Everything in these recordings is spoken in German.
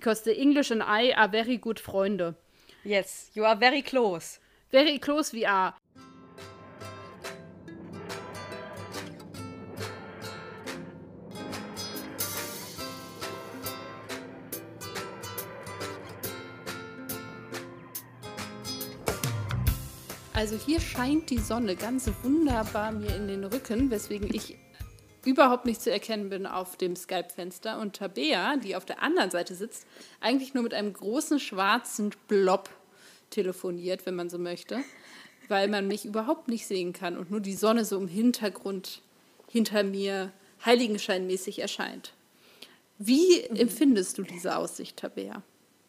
Because the English and I are very good Freunde. Yes, you are very close. Very close we are. Also hier scheint die Sonne ganz wunderbar mir in den Rücken, weswegen ich überhaupt nicht zu erkennen bin auf dem Skype-Fenster. Und Tabea, die auf der anderen Seite sitzt, eigentlich nur mit einem großen schwarzen Blob telefoniert, wenn man so möchte, weil man mich überhaupt nicht sehen kann und nur die Sonne so im Hintergrund hinter mir heiligenscheinmäßig erscheint. Wie empfindest du diese Aussicht, Tabea?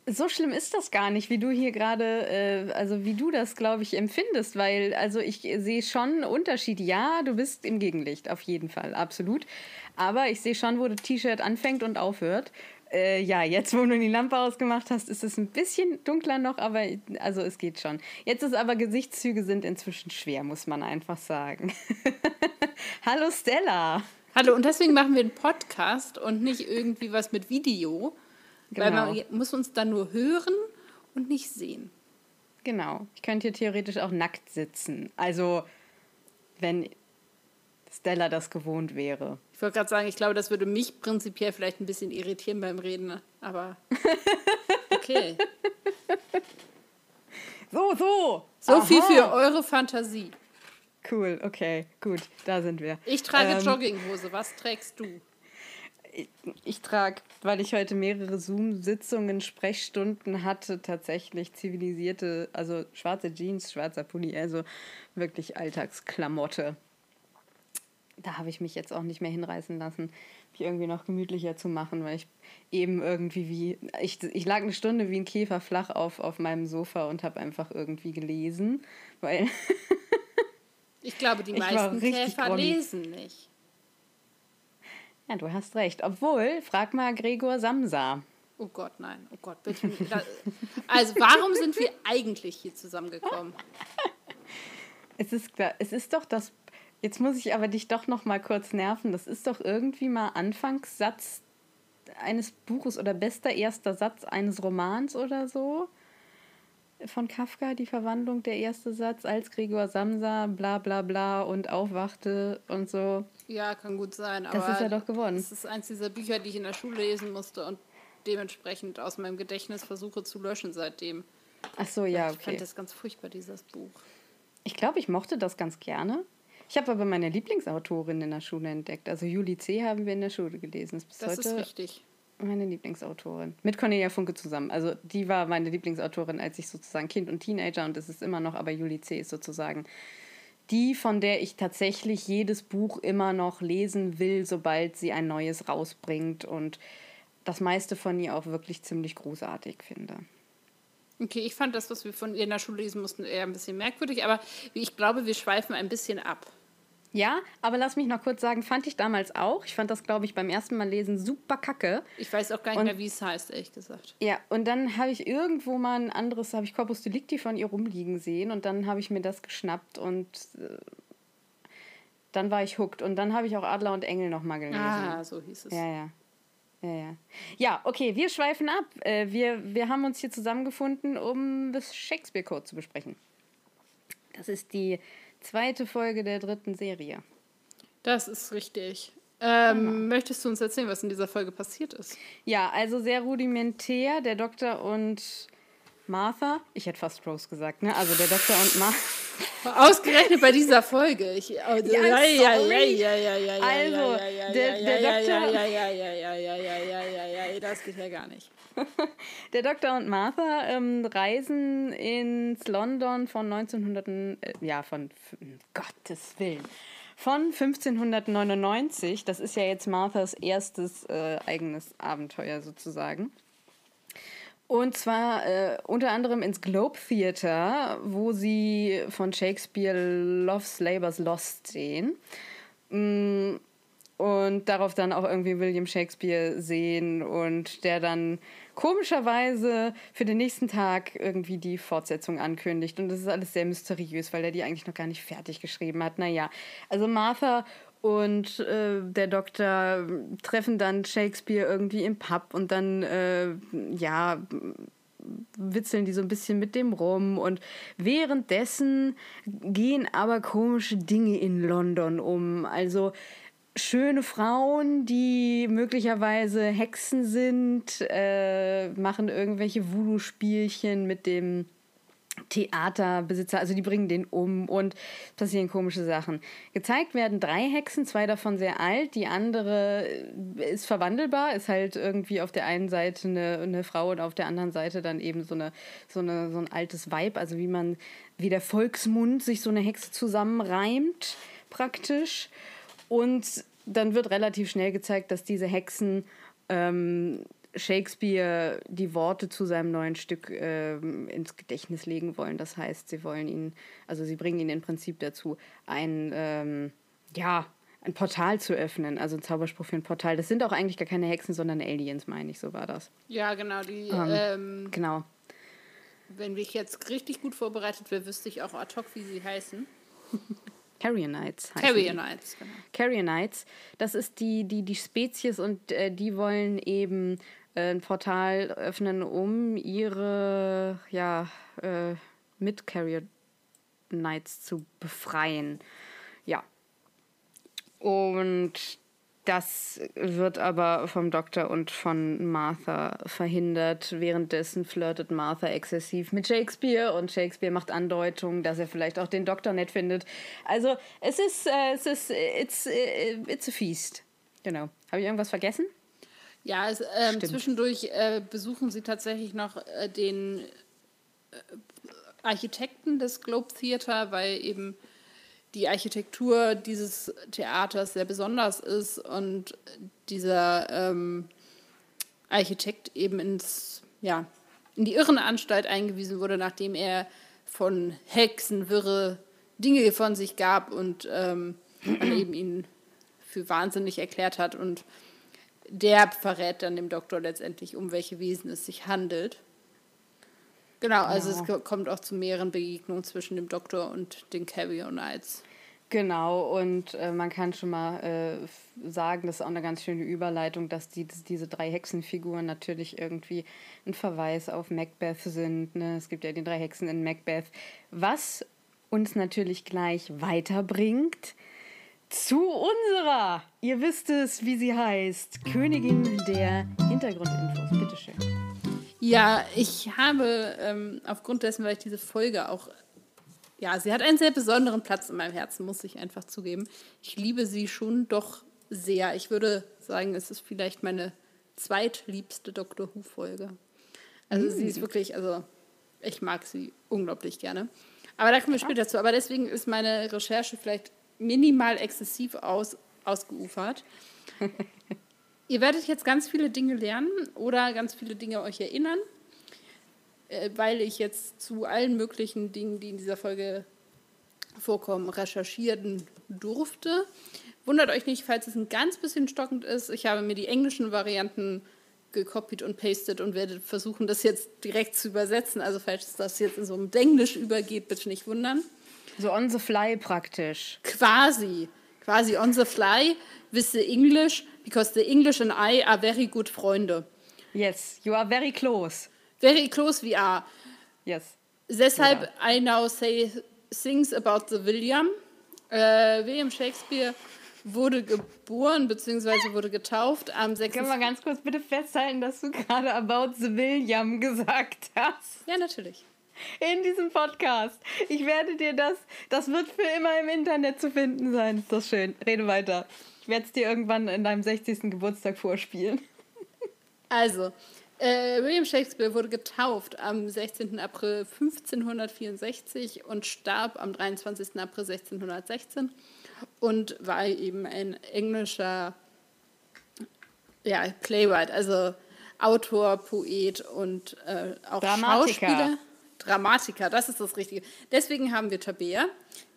So schlimm ist das gar nicht, wie du hier gerade, äh, also wie du das, glaube ich, empfindest, weil, also ich sehe schon einen Unterschied. Ja, du bist im Gegenlicht, auf jeden Fall, absolut. Aber ich sehe schon, wo das T-Shirt anfängt und aufhört. Äh, ja, jetzt, wo du die Lampe ausgemacht hast, ist es ein bisschen dunkler noch, aber also es geht schon. Jetzt ist aber Gesichtszüge sind inzwischen schwer, muss man einfach sagen. Hallo Stella. Hallo, und deswegen machen wir einen Podcast und nicht irgendwie was mit Video. Genau. Weil man muss uns dann nur hören und nicht sehen. Genau. Ich könnte hier theoretisch auch nackt sitzen. Also, wenn Stella das gewohnt wäre. Ich wollte gerade sagen, ich glaube, das würde mich prinzipiell vielleicht ein bisschen irritieren beim Reden, aber okay. So, so. So Aha. viel für eure Fantasie. Cool, okay, gut, da sind wir. Ich trage ähm, Jogginghose, was trägst du? Ich, ich trage, weil ich heute mehrere Zoom-Sitzungen, Sprechstunden hatte, tatsächlich zivilisierte, also schwarze Jeans, schwarzer Pulli, also wirklich Alltagsklamotte. Da habe ich mich jetzt auch nicht mehr hinreißen lassen, mich irgendwie noch gemütlicher zu machen, weil ich eben irgendwie wie, ich, ich lag eine Stunde wie ein Käfer flach auf, auf meinem Sofa und habe einfach irgendwie gelesen, weil... ich glaube, die meisten Käfer groggy. lesen nicht. Ja, du hast recht. Obwohl, frag mal Gregor Samsa. Oh Gott, nein. Oh Gott, bitte. Also, warum sind wir eigentlich hier zusammengekommen? Es ist, es ist doch das. Jetzt muss ich aber dich doch noch mal kurz nerven. Das ist doch irgendwie mal Anfangssatz eines Buches oder bester erster Satz eines Romans oder so von Kafka, die Verwandlung, der erste Satz, als Gregor Samsa bla bla bla und aufwachte und so. Ja, kann gut sein. das ist ja doch gewonnen. Das ist eins dieser Bücher, die ich in der Schule lesen musste und dementsprechend aus meinem Gedächtnis versuche zu löschen seitdem. Ach so, ja, okay. Ich fand das ganz furchtbar, dieses Buch. Ich glaube, ich mochte das ganz gerne. Ich habe aber meine Lieblingsautorin in der Schule entdeckt. Also Juli C. haben wir in der Schule gelesen. Das, das ist richtig meine Lieblingsautorin. Mit Cornelia Funke zusammen. Also die war meine Lieblingsautorin, als ich sozusagen Kind und Teenager und es ist immer noch, aber Julie C. ist sozusagen die, von der ich tatsächlich jedes Buch immer noch lesen will, sobald sie ein neues rausbringt und das meiste von ihr auch wirklich ziemlich großartig finde. Okay, ich fand das, was wir von ihr in der Schule lesen mussten, eher ein bisschen merkwürdig, aber ich glaube, wir schweifen ein bisschen ab. Ja, aber lass mich noch kurz sagen, fand ich damals auch. Ich fand das, glaube ich, beim ersten Mal lesen super kacke. Ich weiß auch gar nicht und, mehr, wie es heißt, ehrlich gesagt. Ja, und dann habe ich irgendwo mal ein anderes, habe ich Corpus Delicti von ihr rumliegen sehen und dann habe ich mir das geschnappt und äh, dann war ich hooked. Und dann habe ich auch Adler und Engel nochmal gelesen. Ah, so hieß es. Ja, ja. Ja, ja. ja, okay, wir schweifen ab. Äh, wir, wir haben uns hier zusammengefunden, um das Shakespeare Code zu besprechen. Das ist die zweite Folge der dritten Serie. Das ist richtig. Ähm, genau. Möchtest du uns erzählen, was in dieser Folge passiert ist? Ja, also sehr rudimentär. Der Doktor und Martha, ich hätte fast Rose gesagt, ne? Also der Doktor und Martha. Ausgerechnet bei dieser Folge. Ich, ja, also, der Doktor. Das geht ja gar nicht. Der Doktor und Martha ähm, reisen ins London von 1900. Äh, ja, von. Gottes Willen. Von 1599. Das ist ja jetzt Marthas erstes äh, eigenes Abenteuer sozusagen. Und zwar äh, unter anderem ins Globe Theater, wo sie von Shakespeare Love's Labour's Lost sehen. Mm, und darauf dann auch irgendwie William Shakespeare sehen und der dann komischerweise für den nächsten Tag irgendwie die Fortsetzung ankündigt. Und das ist alles sehr mysteriös, weil er die eigentlich noch gar nicht fertig geschrieben hat. Naja, also Martha und äh, der Doktor treffen dann Shakespeare irgendwie im Pub und dann, äh, ja, witzeln die so ein bisschen mit dem rum und währenddessen gehen aber komische Dinge in London um. Also schöne Frauen, die möglicherweise Hexen sind, äh, machen irgendwelche Voodoo-Spielchen mit dem Theaterbesitzer, also die bringen den um und passieren komische Sachen. Gezeigt werden drei Hexen, zwei davon sehr alt, die andere ist verwandelbar, ist halt irgendwie auf der einen Seite eine, eine Frau und auf der anderen Seite dann eben so, eine, so, eine, so ein altes Weib, also wie man, wie der Volksmund sich so eine Hexe zusammenreimt, praktisch. Und dann wird relativ schnell gezeigt, dass diese Hexen ähm, Shakespeare die Worte zu seinem neuen Stück äh, ins Gedächtnis legen wollen. Das heißt, sie wollen ihn, also sie bringen ihn im Prinzip dazu, ein, ähm, ja, ein Portal zu öffnen, also ein Zauberspruch für ein Portal. Das sind auch eigentlich gar keine Hexen, sondern Aliens, meine ich, so war das. Ja, genau, die, Ähm, ähm, Genau. wenn ich jetzt richtig gut vorbereitet wäre, wüsste ich auch ad hoc, wie sie heißen. Carrionites heißen. Knights, genau. Carrionites, das ist die, die, die Spezies und äh, die wollen eben ein Portal öffnen, um ihre ja, äh, Mit-Carrier Knights zu befreien. Ja. Und das wird aber vom Doktor und von Martha verhindert. Währenddessen flirtet Martha exzessiv mit Shakespeare und Shakespeare macht Andeutungen, dass er vielleicht auch den Doktor nett findet. Also es ist, äh, es ist, it's, äh, it's a feast. Genau. Habe ich irgendwas vergessen? Ja, es, ähm, zwischendurch äh, besuchen sie tatsächlich noch äh, den äh, Architekten des Globe Theater, weil eben die Architektur dieses Theaters sehr besonders ist und dieser ähm, Architekt eben ins, ja, in die Irrenanstalt eingewiesen wurde, nachdem er von Hexen wirre Dinge von sich gab und ähm, man eben ihn für wahnsinnig erklärt hat und der verrät dann dem Doktor letztendlich, um welche Wesen es sich handelt. Genau, also Genau. es ko- kommt auch zu mehreren Begegnungen zwischen dem Doktor und den Carrier Knights. Genau, und äh, man kann schon mal äh, sagen, das ist auch eine ganz schöne Überleitung, dass die, diese drei Hexenfiguren natürlich irgendwie ein Verweis auf Macbeth sind. Ne? Es gibt ja die drei Hexen in Macbeth. Was uns natürlich gleich weiterbringt zu unserer, ihr wisst es, wie sie heißt, Königin der Hintergrundinfos. Bitteschön. Ja, ich habe ähm, aufgrund dessen, weil ich diese Folge auch, ja, sie hat einen sehr besonderen Platz in meinem Herzen, muss ich einfach zugeben. Ich liebe sie schon doch sehr. Ich würde sagen, es ist vielleicht meine zweitliebste Doctor Who-Folge. Also sie ist wirklich, also ich mag sie unglaublich gerne. Aber da kommen wir später zu. Aber deswegen ist meine Recherche vielleicht minimal exzessiv aus, ausgeufert. Ihr werdet jetzt ganz viele Dinge lernen oder ganz viele Dinge euch erinnern, äh, weil ich jetzt zu allen möglichen Dingen, die in dieser Folge vorkommen, recherchieren durfte. Wundert euch nicht, falls es ein ganz bisschen stockend ist. Ich habe mir die englischen Varianten gekopiert und pastet und werde versuchen, das jetzt direkt zu übersetzen. Also falls das jetzt in so einem Englisch übergeht, bitte nicht wundern. So on the fly praktisch. Quasi, quasi on the fly with the English, because the English and I are very good Freunde. Yes, you are very close. Very close we are. Yes. Deshalb Genau. I now say things about the William. Äh, William Shakespeare wurde geboren bzw. wurde getauft am 6. Können wir ganz kurz bitte festhalten, dass du gerade About the William gesagt hast? Ja, natürlich. In diesem Podcast. Ich werde dir das, das wird für immer im Internet zu finden sein. Ist das schön? Rede weiter. Ich werde es dir irgendwann in deinem 60. Geburtstag vorspielen. Also, äh, William Shakespeare wurde getauft am 16. April 1564 und starb am 23. April 1616 und war eben ein englischer ja, Playwright, also Autor, Poet und äh, auch Dramatiker. Schauspieler. Dramatiker, das ist das Richtige. Deswegen haben wir Tabea,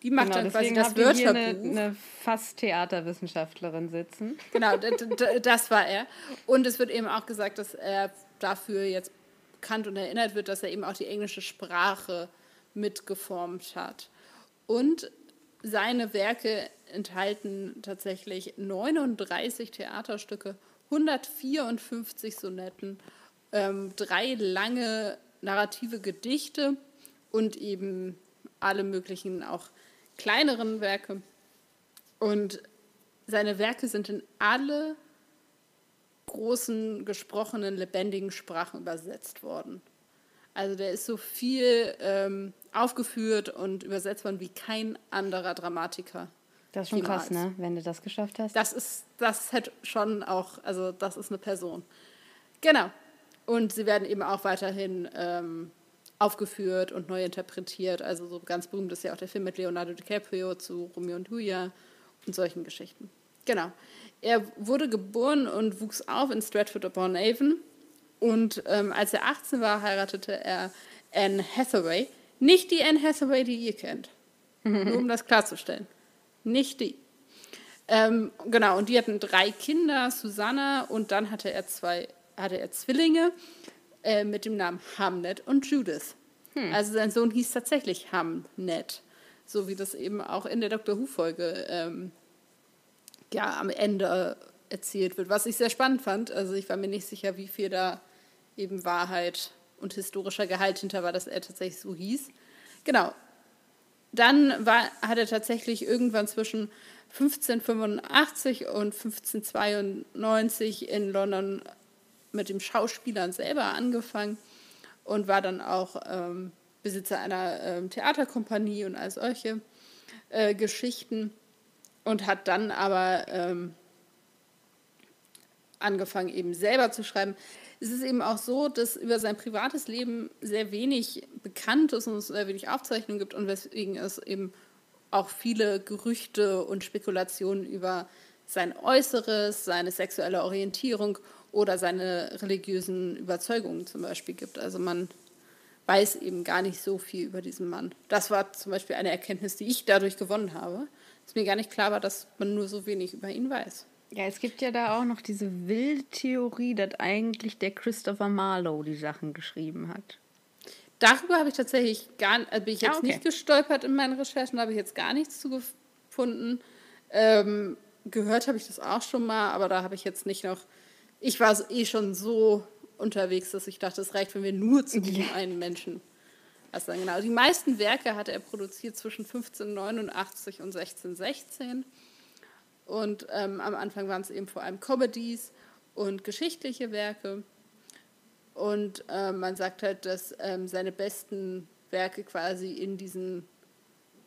die macht dann quasi das ihr hier eine, Wörterbuch. eine fast Theaterwissenschaftlerin sitzen. Genau, das war er. Und es wird eben auch gesagt, dass er dafür jetzt bekannt und erinnert wird, dass er eben auch die englische Sprache mitgeformt hat. Und seine Werke enthalten tatsächlich 39 Theaterstücke, 154 Sonetten, ähm, drei lange narrative Gedichte und eben alle möglichen auch kleineren Werke. Und seine Werke sind in alle großen gesprochenen, lebendigen Sprachen übersetzt worden. Also der ist so viel ähm, aufgeführt und übersetzt worden wie kein anderer Dramatiker. Das ist schon jemals. krass, ne? Wenn du das geschafft hast. Das ist, das hat schon auch, also das ist eine Person. Genau. Und sie werden eben auch weiterhin ähm, aufgeführt und neu interpretiert. Also so ganz berühmt ist ja auch der Film mit Leonardo DiCaprio zu Romeo und Julia und solchen Geschichten. Genau. Er wurde geboren und wuchs auf in Stratford upon Avon. Und ähm, als er 18 war, heiratete er Anne Hathaway. Nicht die Anne Hathaway, die ihr kennt. Nur um das klarzustellen. Nicht die. Ähm, genau, und die hatten drei Kinder, Susanna, und dann hatte er zwei, hatte er Zwillinge äh, mit dem Namen Hamnet und Judith. Hm. Also sein Sohn hieß tatsächlich Hamnet, so wie das eben auch in der Dr. Who-Folge ähm, ja, am Ende erzählt wird, was ich sehr spannend fand. Also ich war mir nicht sicher, wie viel da eben Wahrheit und historischer Gehalt hinter war, dass er tatsächlich so hieß. Genau. Dann war, hat er tatsächlich irgendwann zwischen 1585 und 1592 in London mit dem Schauspielern selber angefangen und war dann auch ähm, Besitzer einer ähm, Theaterkompanie und all solche äh, Geschichten und hat dann aber ähm, angefangen, eben selber zu schreiben. Es ist eben auch so, dass über sein privates Leben sehr wenig bekannt ist und es sehr wenig Aufzeichnungen gibt und weswegen es eben auch viele Gerüchte und Spekulationen über sein Äußeres, seine sexuelle Orientierung oder seine religiösen Überzeugungen zum Beispiel gibt. Also man weiß eben gar nicht so viel über diesen Mann. Das war zum Beispiel eine Erkenntnis, die ich dadurch gewonnen habe dass mir gar nicht klar war, dass man nur so wenig über ihn weiß. Ja, es gibt ja da auch noch diese wilde Theorie, dass eigentlich der Christopher Marlowe die Sachen geschrieben hat. Darüber habe ich tatsächlich gar also bin ich jetzt ah, okay. nicht gestolpert in meinen Recherchen, da habe ich jetzt gar nichts zu gefunden. Ähm, gehört habe ich das auch schon mal, aber da habe ich jetzt nicht noch. Ich war eh schon so unterwegs, dass ich dachte, es reicht, wenn wir nur zu diesem einen Menschen was genau? Die meisten Werke hatte er produziert zwischen 1589 und 1616. Und ähm, am Anfang waren es eben vor allem Comedies und geschichtliche Werke. Und äh, man sagt halt, dass ähm, seine besten Werke quasi in diesen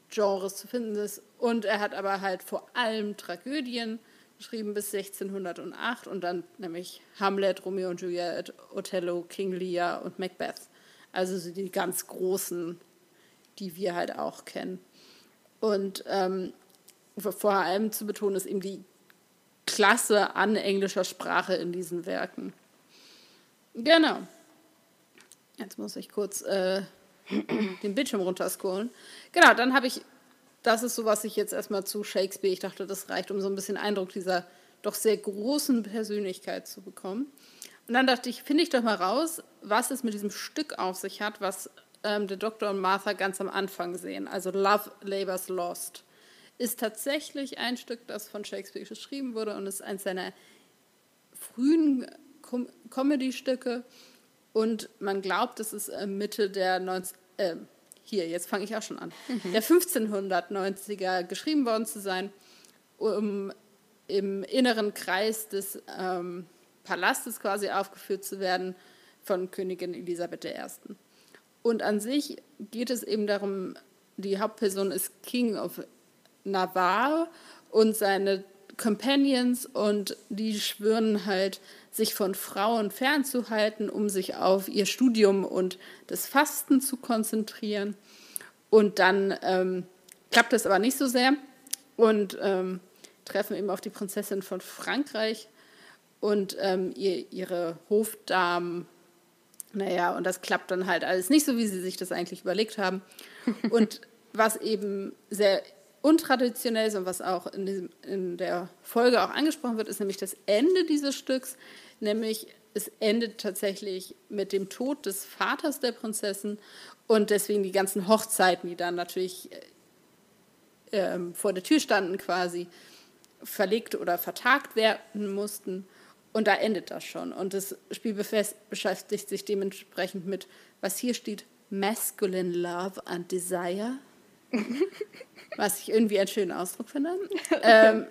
Genres zu finden sind. Und er hat aber halt vor allem Tragödien geschrieben bis 1608 und dann nämlich Hamlet, Romeo und Juliet, Othello, King Lear und Macbeth. Also so die ganz großen, die wir halt auch kennen. Und ähm, vor allem zu betonen ist eben die Klasse an englischer Sprache in diesen Werken. Genau. Jetzt muss ich kurz äh, den Bildschirm runterscrollen. Genau, dann habe ich, das ist so, was ich jetzt erstmal zu Shakespeare, ich dachte, das reicht, um so ein bisschen Eindruck dieser doch sehr großen Persönlichkeit zu bekommen. Und dann dachte ich, finde ich doch mal raus, was es mit diesem Stück auf sich hat, was ähm, der Doktor und Martha ganz am Anfang sehen. Also Love Labours Lost ist tatsächlich ein Stück, das von Shakespeare geschrieben wurde und ist eines seiner frühen Com Comedy-Stücke. Und man glaubt, es ist äh, Mitte der 19, äh, hier, jetzt fange ich auch schon an, mhm. der 1590er geschrieben worden zu sein, um im inneren Kreis des ähm, Palastes quasi aufgeführt zu werden von Königin Elisabeth I. Und an sich geht es eben darum, die Hauptperson ist King of Navarre und seine Companions und die schwören halt, sich von Frauen fernzuhalten, um sich auf ihr Studium und das Fasten zu konzentrieren. Und dann ähm, klappt das aber nicht so sehr und ähm, treffen eben auf die Prinzessin von Frankreich und ähm, ihr, ihre Hofdamen. Naja, und das klappt dann halt alles nicht so, wie sie sich das eigentlich überlegt haben. Und was eben sehr untraditionell ist und was auch in, diesem, in der Folge auch angesprochen wird, ist nämlich das Ende dieses Stücks, nämlich es endet tatsächlich mit dem Tod des Vaters der Prinzessin und deswegen die ganzen Hochzeiten, die dann natürlich ähm, vor der Tür standen quasi, verlegt oder vertagt werden mussten. Und da endet das schon. Und das Spiel beschäftigt sich dementsprechend mit, was hier steht, Masculine Love and Desire. was ich irgendwie einen schönen Ausdruck finde. ähm,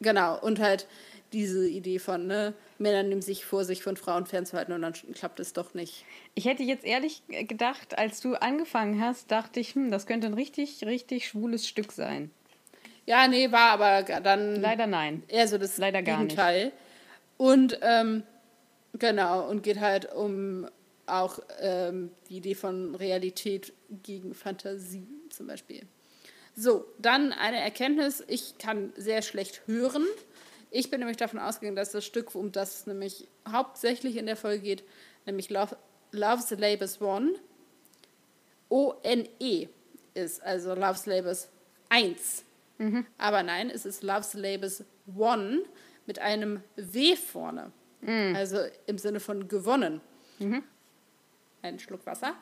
genau, und halt diese Idee von, ne, Männer nehmen sich vor, sich von Frauen fernzuhalten und dann klappt es doch nicht. Ich hätte jetzt ehrlich gedacht, als du angefangen hast, dachte ich, hm, das könnte ein richtig, richtig schwules Stück sein. Ja, nee, war aber dann. Leider nein. Eher so das Leider gar Gegenteil. Nicht. Und ähm, genau, und geht halt um auch ähm, die Idee von Realität gegen Fantasie zum Beispiel. So, dann eine Erkenntnis, ich kann sehr schlecht hören. Ich bin nämlich davon ausgegangen, dass das Stück, um das es nämlich hauptsächlich in der Folge geht, nämlich Love, Love the Labors One, O-N-E ist, also Love the Labors 1. Mhm. Aber nein, es ist Love the Labors One mit einem W vorne. Mhm. Also im Sinne von gewonnen. Mhm. Einen Schluck Wasser.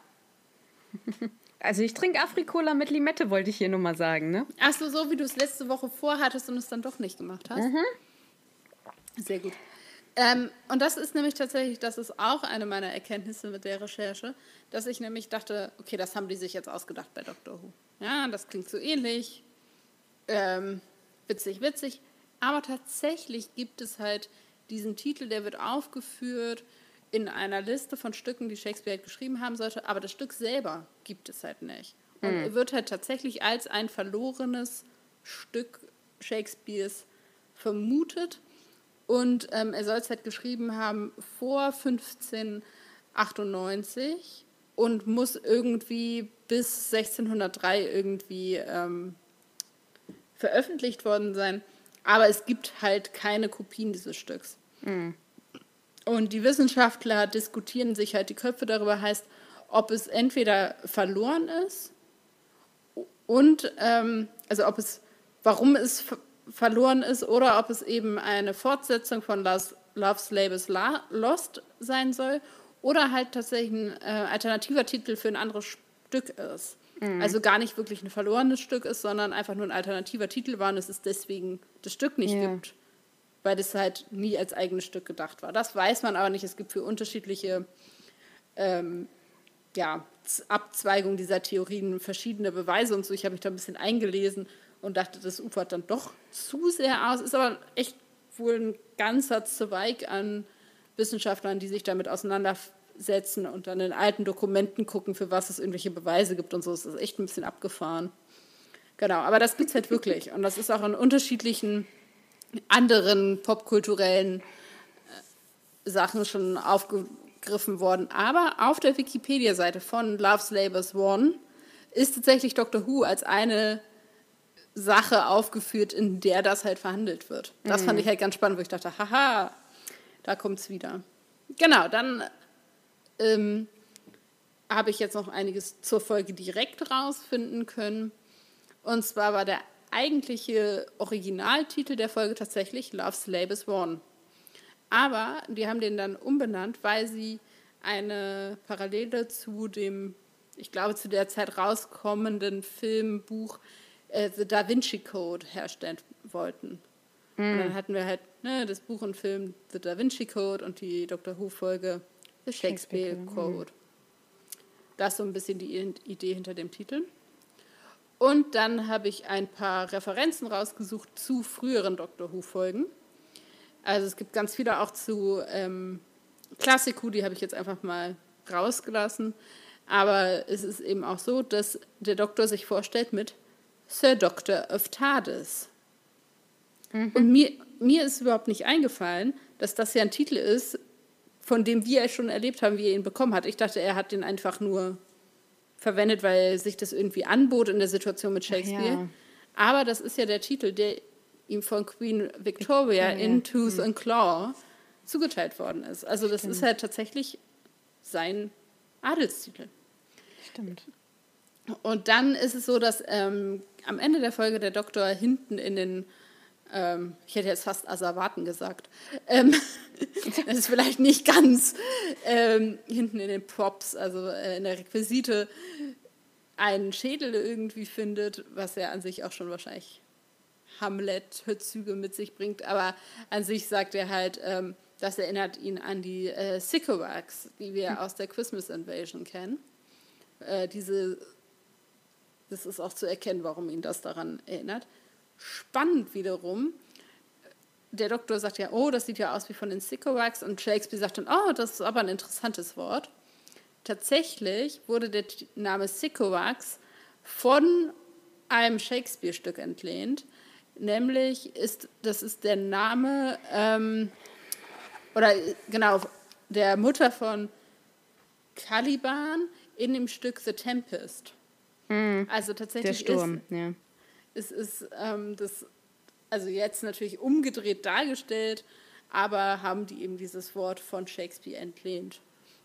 Also ich trinke Afrikola mit Limette, wollte ich hier nur mal sagen, ne? Ach so, so wie du es letzte Woche vorhattest und es dann doch nicht gemacht hast. Mhm. Sehr gut. Ähm, und das ist nämlich tatsächlich, das ist auch eine meiner Erkenntnisse mit der Recherche, dass ich nämlich dachte, okay, das haben die sich jetzt ausgedacht bei Dr. Who. Ja, das klingt so ähnlich. Ähm, witzig, witzig. Aber tatsächlich gibt es halt diesen Titel, der wird aufgeführt in einer Liste von Stücken, die Shakespeare halt geschrieben haben sollte, aber das Stück selber gibt es halt nicht. Und mhm. wird halt tatsächlich als ein verlorenes Stück Shakespeares vermutet. Und ähm, er soll es halt geschrieben haben vor 1598 und muss irgendwie bis 1603 irgendwie ähm, veröffentlicht worden sein. Aber es gibt halt keine Kopien dieses Stücks. Mhm. Und die Wissenschaftler diskutieren sich halt die Köpfe darüber, heißt, ob es entweder verloren ist und ähm, also ob es, warum es verloren ist oder ob es eben eine Fortsetzung von Love's Labels Lost sein soll oder halt tatsächlich ein äh, alternativer Titel für ein anderes Stück ist. Mhm. Also gar nicht wirklich ein verlorenes Stück ist, sondern einfach nur ein alternativer Titel war und es ist deswegen das Stück nicht ja. gibt, weil das halt nie als eigenes Stück gedacht war. Das weiß man aber nicht. Es gibt für unterschiedliche ähm, ja, Abzweigungen dieser Theorien verschiedene Beweise und so. Ich habe mich da ein bisschen eingelesen und dachte, das ufert dann doch zu sehr aus. Ist aber echt wohl ein ganzer Zweig an Wissenschaftlern, die sich damit auseinandersetzen und dann in alten Dokumenten gucken, für was es irgendwelche Beweise gibt und so. Das ist echt ein bisschen abgefahren. Genau, aber das gibt es halt wirklich. Und das ist auch in unterschiedlichen anderen popkulturellen äh, Sachen schon aufgegriffen worden. Aber auf der Wikipedia-Seite von Love's Labors One ist tatsächlich Doctor Who als eine Sache aufgeführt, in der das halt verhandelt wird. Das mhm. fand ich halt ganz spannend, wo ich dachte, haha, da kommt es wieder. Genau, dann ähm, habe ich jetzt noch einiges zur Folge direkt rausfinden können. Und zwar war der eigentliche Originaltitel der Folge tatsächlich Love's Labels One. Aber die haben den dann umbenannt, weil sie eine Parallele zu dem, ich glaube, zu der Zeit rauskommenden Filmbuch äh, The Da Vinci Code herstellen wollten. Mm. Und dann hatten wir halt ne, das Buch und Film The Da Vinci Code und die Dr. Who-Folge The Shakespeare, Shakespeare Code. Das ist so ein bisschen die Idee hinter dem Titel. Und dann habe ich ein paar Referenzen rausgesucht zu früheren Dr. Who-Folgen. Also es gibt ganz viele auch zu ähm, Klassiku, die habe ich jetzt einfach mal rausgelassen. Aber es ist eben auch so, dass der Doktor sich vorstellt mit Sir Doctor of TARDIS. Mhm. Und mir, mir ist überhaupt nicht eingefallen, dass das ja ein Titel ist, von dem wir schon erlebt haben, wie er ihn bekommen hat. Ich dachte, er hat den einfach nur verwendet, weil sich das irgendwie anbot in der Situation mit Shakespeare. Ja. Aber das ist ja der Titel, der ihm von Queen Victoria in Tooth and Claw zugeteilt worden ist. Also das Stimmt. ist halt tatsächlich sein Adelstitel. Stimmt. Und dann ist es so, dass ähm, am Ende der Folge der Doktor hinten in den, ähm, ich hätte jetzt fast Asservaten gesagt, ähm, das ist vielleicht nicht ganz, ähm, hinten in den Props, also äh, in der Requisite, einen Schädel irgendwie findet, was er an sich auch schon wahrscheinlich Hamlet-Züge mit sich bringt. Aber an sich sagt er halt, ähm, das erinnert ihn an die äh, Sycorax, die wir mhm. aus der Christmas Invasion kennen. Äh, diese, das ist auch zu erkennen, warum ihn das daran erinnert. Spannend wiederum, der Doktor sagt ja, oh, das sieht ja aus wie von den Sycorax und Shakespeare sagt dann, oh, das ist aber ein interessantes Wort. Tatsächlich wurde der Name Sycorax von einem Shakespeare-Stück entlehnt, nämlich ist, das ist der Name, ähm, oder genau, der Mutter von Caliban in dem Stück The Tempest. Mhm. Also tatsächlich der Sturm, ist, ja. Es ist ähm, das, also jetzt natürlich umgedreht dargestellt, aber haben die eben dieses Wort von Shakespeare entlehnt.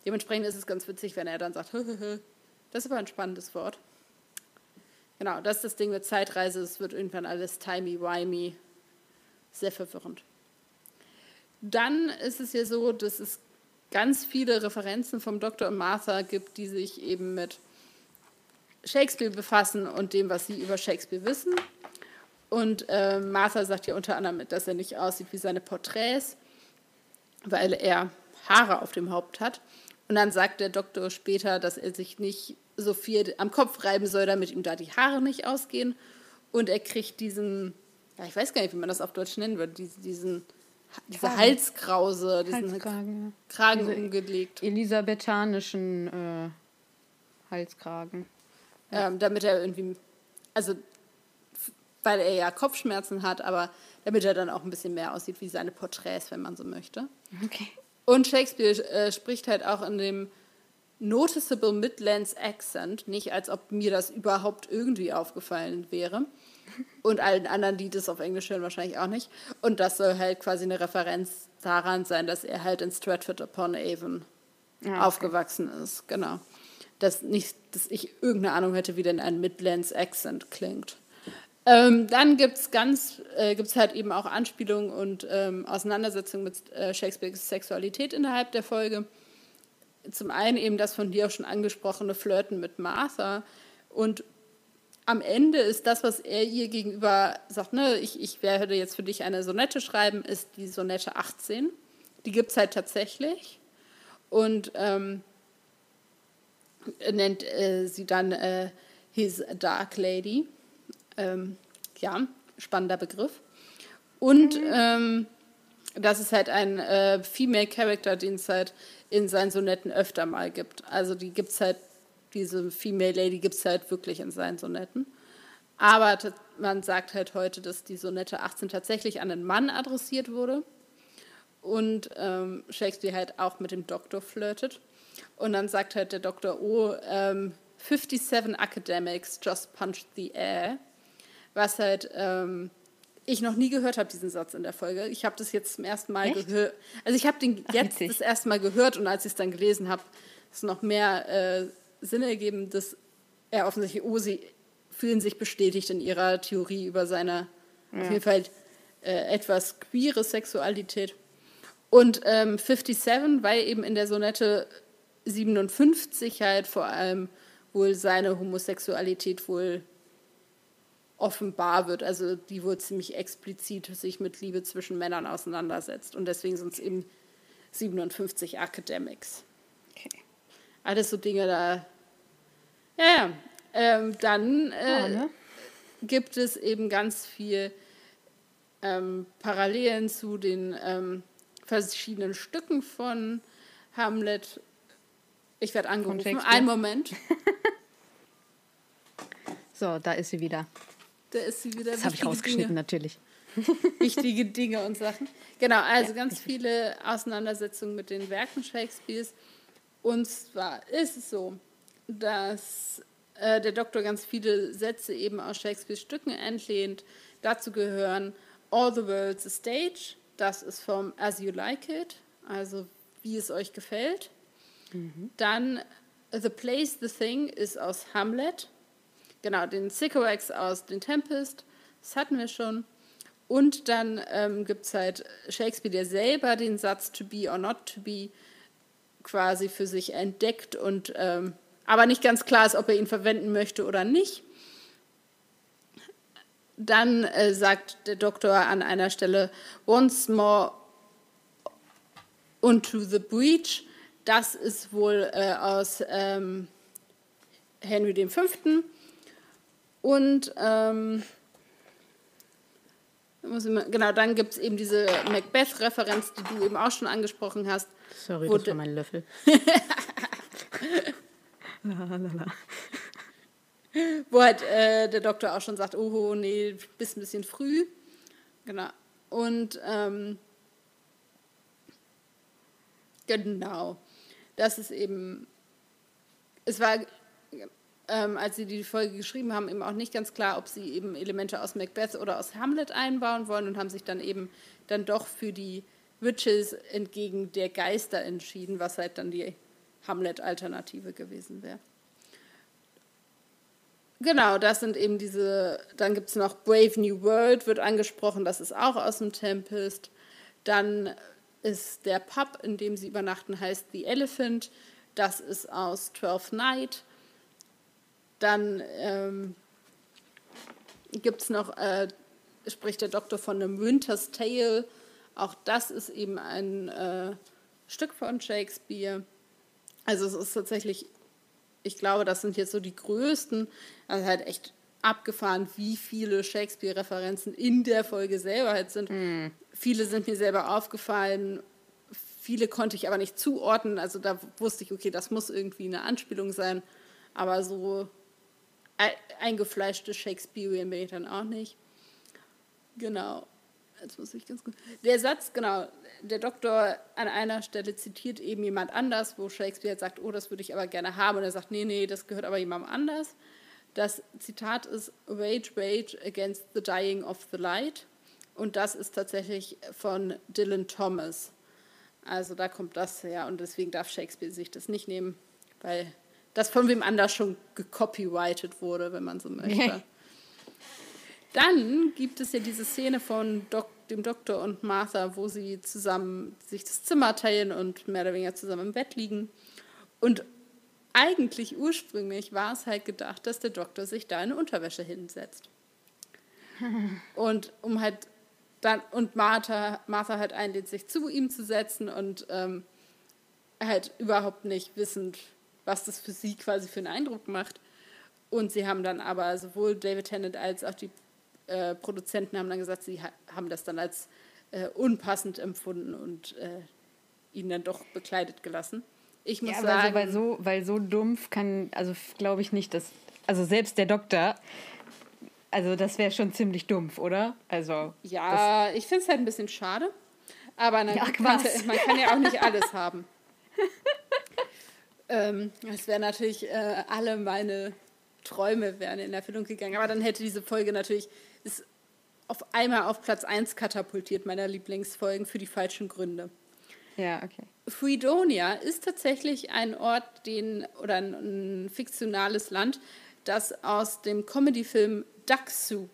Dementsprechend ist es ganz witzig, wenn er dann sagt, das ist aber ein spannendes Wort. Genau, das ist das Ding mit Zeitreise. Es wird irgendwann alles timey-wimey. Sehr verwirrend. Dann ist es ja so, dass es ganz viele Referenzen vom Dr. Martha gibt, die sich eben mit Shakespeare befassen und dem, was sie über Shakespeare wissen. Und äh, Martha sagt ja unter anderem, dass er nicht aussieht wie seine Porträts, weil er Haare auf dem Haupt hat. Und dann sagt der Doktor später, dass er sich nicht so viel am Kopf reiben soll, damit ihm da die Haare nicht ausgehen. Und er kriegt diesen, ja, ich weiß gar nicht, wie man das auf Deutsch nennen würde, diesen, diese Halskrause, diesen Halskragen. Kragen diese umgelegt. Elisabethanischen äh, Halskragen. Ja. Ähm, damit er irgendwie, also weil er ja Kopfschmerzen hat, aber damit er dann auch ein bisschen mehr aussieht wie seine Porträts, wenn man so möchte. Okay. Und Shakespeare äh, spricht halt auch in dem Noticeable Midlands Accent, nicht als ob mir das überhaupt irgendwie aufgefallen wäre. Und allen anderen, die das auf Englisch hören, wahrscheinlich auch nicht. Und das soll halt quasi eine Referenz daran sein, dass er halt in Stratford upon Avon ah, okay. aufgewachsen ist. Genau. Dass, nicht, dass ich irgendeine Ahnung hätte, wie denn ein Midlands Accent klingt. Ähm, dann gibt es ganz, äh, gibt's halt eben auch Anspielungen und ähm, Auseinandersetzungen mit äh, Shakespeares Sexualität innerhalb der Folge. Zum einen eben das von dir auch schon angesprochene Flirten mit Martha und am Ende ist das, was er ihr gegenüber sagt, ne, ich, ich werde jetzt für dich eine Sonette schreiben, ist die Sonette 18. Die gibt es halt tatsächlich. Und ähm, nennt äh, sie dann äh, His Dark Lady. Ähm, ja, spannender Begriff. Und mhm. ähm, das ist halt ein äh, Female Character, den es halt in seinen Sonetten öfter mal gibt. Also die gibt es halt, diese Female Lady gibt es halt wirklich in seinen Sonetten. Aber man sagt halt heute, dass die Sonette 18 tatsächlich an einen Mann adressiert wurde. Und ähm, Shakespeare halt auch mit dem Doktor flirtet. Und dann sagt halt der Doktor, oh, ähm, 57 academics just punched the air was halt ähm, ich noch nie gehört habe, diesen Satz in der Folge. Ich habe das jetzt zum ersten Mal gehört. Also ich habe den jetzt Ach, das erste Mal gehört und als ich es dann gelesen habe, ist noch mehr äh, Sinn ergeben, dass er offensichtlich, oh, sie fühlen sich bestätigt in ihrer Theorie über seine ja. auf jeden Fall äh, etwas queere Sexualität. Und ähm, 57, weil eben in der Sonette 57 halt vor allem wohl seine Homosexualität wohl offenbar wird. Also die wohl ziemlich explizit sich mit Liebe zwischen Männern auseinandersetzt. Und deswegen sind es eben 57 Academics. Okay. Alles so Dinge da. Ja, ja. Ähm, dann äh, oh, ne? gibt es eben ganz viel ähm, Parallelen zu den ähm, verschiedenen Stücken von Hamlet. Ich werde angerufen. Einen Moment. so, da ist sie wieder. Da ist sie wieder. Das habe ich rausgeschnitten, Dinge. natürlich. wichtige Dinge und Sachen. Genau, also ja, ganz viele Auseinandersetzungen mit den Werken Shakespeares. Und zwar ist es so, dass äh, der Doktor ganz viele Sätze eben aus Shakespeares Stücken entlehnt. Dazu gehören All the World's a Stage, das ist vom As You Like It, also wie es euch gefällt. Mhm. Dann The Place, The Thing ist aus Hamlet. Genau, den Sycorax aus den Tempest, das hatten wir schon. Und dann ähm, gibt es halt Shakespeare, der selber den Satz to be or not to be quasi für sich entdeckt und ähm, aber nicht ganz klar ist, ob er ihn verwenden möchte oder nicht. Dann äh, sagt der Doktor an einer Stelle, once more unto the breach. Das ist wohl äh, aus ähm, Henry V. Und ähm, genau, dann gibt es eben diese Macbeth-Referenz, die du eben auch schon angesprochen hast. Sorry, das war mein Löffel. Wo halt äh, der Doktor auch schon sagt, oh nee, bist ein bisschen früh. Genau. Und ähm, genau, das ist eben, es war, ähm, als sie die Folge geschrieben haben, eben auch nicht ganz klar, ob sie eben Elemente aus Macbeth oder aus Hamlet einbauen wollen und haben sich dann eben dann doch für die Witches entgegen der Geister entschieden, was halt dann die Hamlet-Alternative gewesen wäre. Genau, das sind eben diese, dann gibt es noch Brave New World, wird angesprochen, das ist auch aus dem Tempest. Dann ist der Pub, in dem sie übernachten, heißt The Elephant, das ist aus Twelfth Night. Dann ähm, gibt es noch, äh, spricht der Doktor von einem Winter's Tale, auch das ist eben ein äh, Stück von Shakespeare. Also es ist tatsächlich, ich glaube, das sind jetzt so die größten, also halt echt abgefahren, wie viele Shakespeare-Referenzen in der Folge selber halt sind. Mm. Viele sind mir selber aufgefallen, viele konnte ich aber nicht zuordnen. Also da wusste ich, okay, das muss irgendwie eine Anspielung sein. Aber so eingefleischte Shakespearean bin ich dann auch nicht. Genau. Jetzt muss ich ganz gut. Der Satz, genau, der Doktor an einer Stelle zitiert eben jemand anders, wo Shakespeare sagt, oh, das würde ich aber gerne haben. Und er sagt, nee, nee, das gehört aber jemandem anders. Das Zitat ist Rage, Rage against the dying of the light. Und das ist tatsächlich von Dylan Thomas. Also da kommt das her und deswegen darf Shakespeare sich das nicht nehmen, weil das von wem anders schon gecopyrighted wurde, wenn man so möchte. Dann gibt es ja diese Szene von Dok dem Doktor und Martha, wo sie zusammen sich das Zimmer teilen und mehr oder weniger zusammen im Bett liegen. Und eigentlich ursprünglich war es halt gedacht, dass der Doktor sich da in Unterwäsche hinsetzt. Und um halt dann, und Martha, Martha halt einlädt, sich zu ihm zu setzen und ähm, halt überhaupt nicht wissend, was das für sie quasi für einen Eindruck macht. Und sie haben dann aber sowohl David Tennant als auch die äh, Produzenten haben dann gesagt, sie ha haben das dann als äh, unpassend empfunden und äh, ihn dann doch bekleidet gelassen. Ich muss ja, sagen. Also, weil, so, weil so dumpf kann, also glaube ich nicht, dass. Also selbst der Doktor, also das wäre schon ziemlich dumpf, oder? Also. Ja, ich finde es halt ein bisschen schade. Aber ja, man, man kann ja auch nicht alles haben. ähm, das wäre natürlich, äh, alle meine Träume wären in Erfüllung gegangen. Aber dann hätte diese Folge natürlich ist auf einmal auf Platz 1 katapultiert meiner Lieblingsfolgen für die falschen Gründe. Ja, okay. Fredonia ist tatsächlich ein Ort, den oder ein, ein fiktionales Land, das aus dem Comedy-Film Duck Soup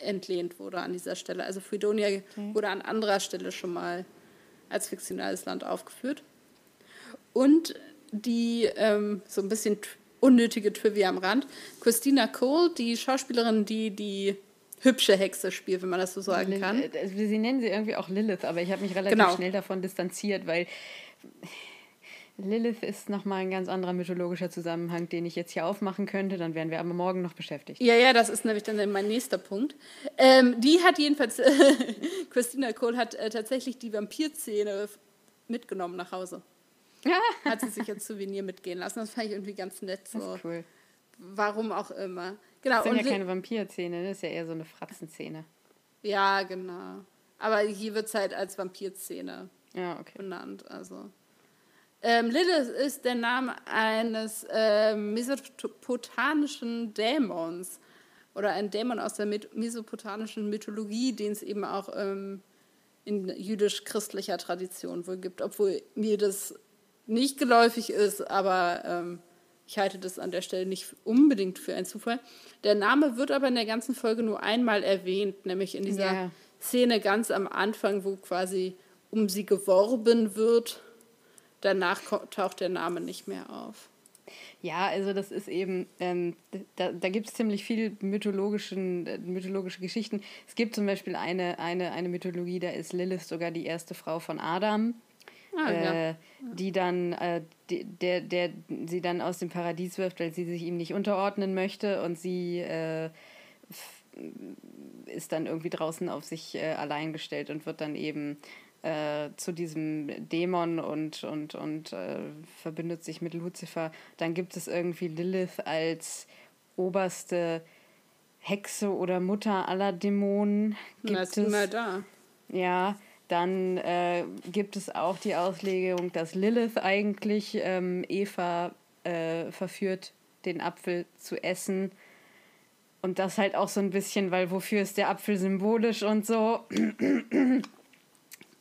entlehnt wurde an dieser Stelle. Also Fredonia okay. wurde an anderer Stelle schon mal als fiktionales Land aufgeführt. Und die ähm, so ein bisschen unnötige Trivia am Rand. Christina Cole, die Schauspielerin, die die hübsche Hexe spielt, wenn man das so sagen kann. Äh, sie nennen sie irgendwie auch Lilith, aber ich habe mich relativ genau. schnell davon distanziert, weil Lilith ist nochmal ein ganz anderer mythologischer Zusammenhang, den ich jetzt hier aufmachen könnte. Dann wären wir aber morgen noch beschäftigt. Ja, ja, das ist nämlich dann mein nächster Punkt. Ähm, die hat jedenfalls, Christina Cole hat äh, tatsächlich die Vampirzähne mitgenommen nach Hause. hat sie sich als Souvenir mitgehen lassen. Das fand ich irgendwie ganz nett. So. Das ist cool. Warum auch immer. Genau. Das sind ja keine Vampirzähne, das ist ja eher so eine Fratzenzähne. Ja, genau. Aber hier wird es halt als Vampirzähne ja, okay. benannt. Also. Ähm, Lilith ist der Name eines äh, mesopotamischen Dämons oder ein Dämon aus der mesopotamischen Mythologie, den es eben auch ähm, in jüdisch-christlicher Tradition wohl gibt, obwohl mir das nicht geläufig ist, aber ähm, ich halte das an der Stelle nicht unbedingt für einen Zufall. Der Name wird aber in der ganzen Folge nur einmal erwähnt, nämlich in dieser yeah. Szene ganz am Anfang, wo quasi um sie geworben wird. Danach taucht der Name nicht mehr auf. Ja, also das ist eben, ähm, da, da gibt es ziemlich viel mythologischen, äh, mythologische Geschichten. Es gibt zum Beispiel eine, eine, eine Mythologie, da ist Lilith sogar die erste Frau von Adam. Ah, äh, ja. die dann, äh, die, der, der sie dann aus dem Paradies wirft, weil sie sich ihm nicht unterordnen möchte und sie äh, ist dann irgendwie draußen auf sich äh, allein gestellt und wird dann eben äh, zu diesem Dämon und, und, und äh, verbindet sich mit Luzifer. Dann gibt es irgendwie Lilith als oberste Hexe oder Mutter aller Dämonen. Gibt Na, ist es. immer da. Ja, dann äh, gibt es auch die Auslegung, dass Lilith eigentlich ähm, Eva äh, verführt, den Apfel zu essen. Und das halt auch so ein bisschen, weil wofür ist der Apfel symbolisch und so.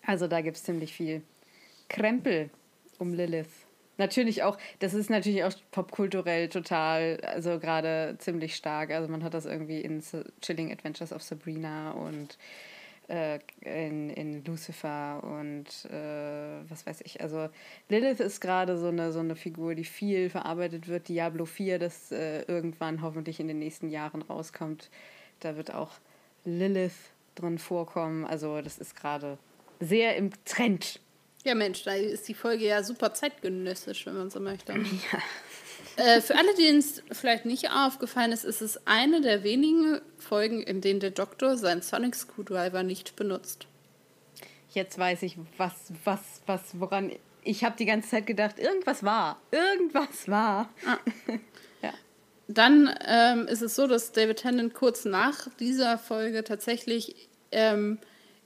Also da gibt es ziemlich viel Krempel um Lilith. Natürlich auch, das ist natürlich auch popkulturell total, also gerade ziemlich stark. Also man hat das irgendwie in Chilling Adventures of Sabrina und äh, in, in Lucifer und äh, was weiß ich. Also Lilith ist gerade so eine, so eine Figur, die viel verarbeitet wird. Diablo 4, das äh, irgendwann hoffentlich in den nächsten Jahren rauskommt. Da wird auch Lilith drin vorkommen. Also das ist gerade sehr im Trend. Ja, Mensch, da ist die Folge ja super zeitgenössisch, wenn man so möchte. Ja. Äh, für alle, denen es vielleicht nicht aufgefallen ist, ist es eine der wenigen Folgen, in denen der Doktor seinen Sonic Screwdriver nicht benutzt. Jetzt weiß ich, was, was, was, woran. Ich habe die ganze Zeit gedacht, irgendwas war. Irgendwas war. Ah. ja. Dann ähm, ist es so, dass David Tennant kurz nach dieser Folge tatsächlich ähm,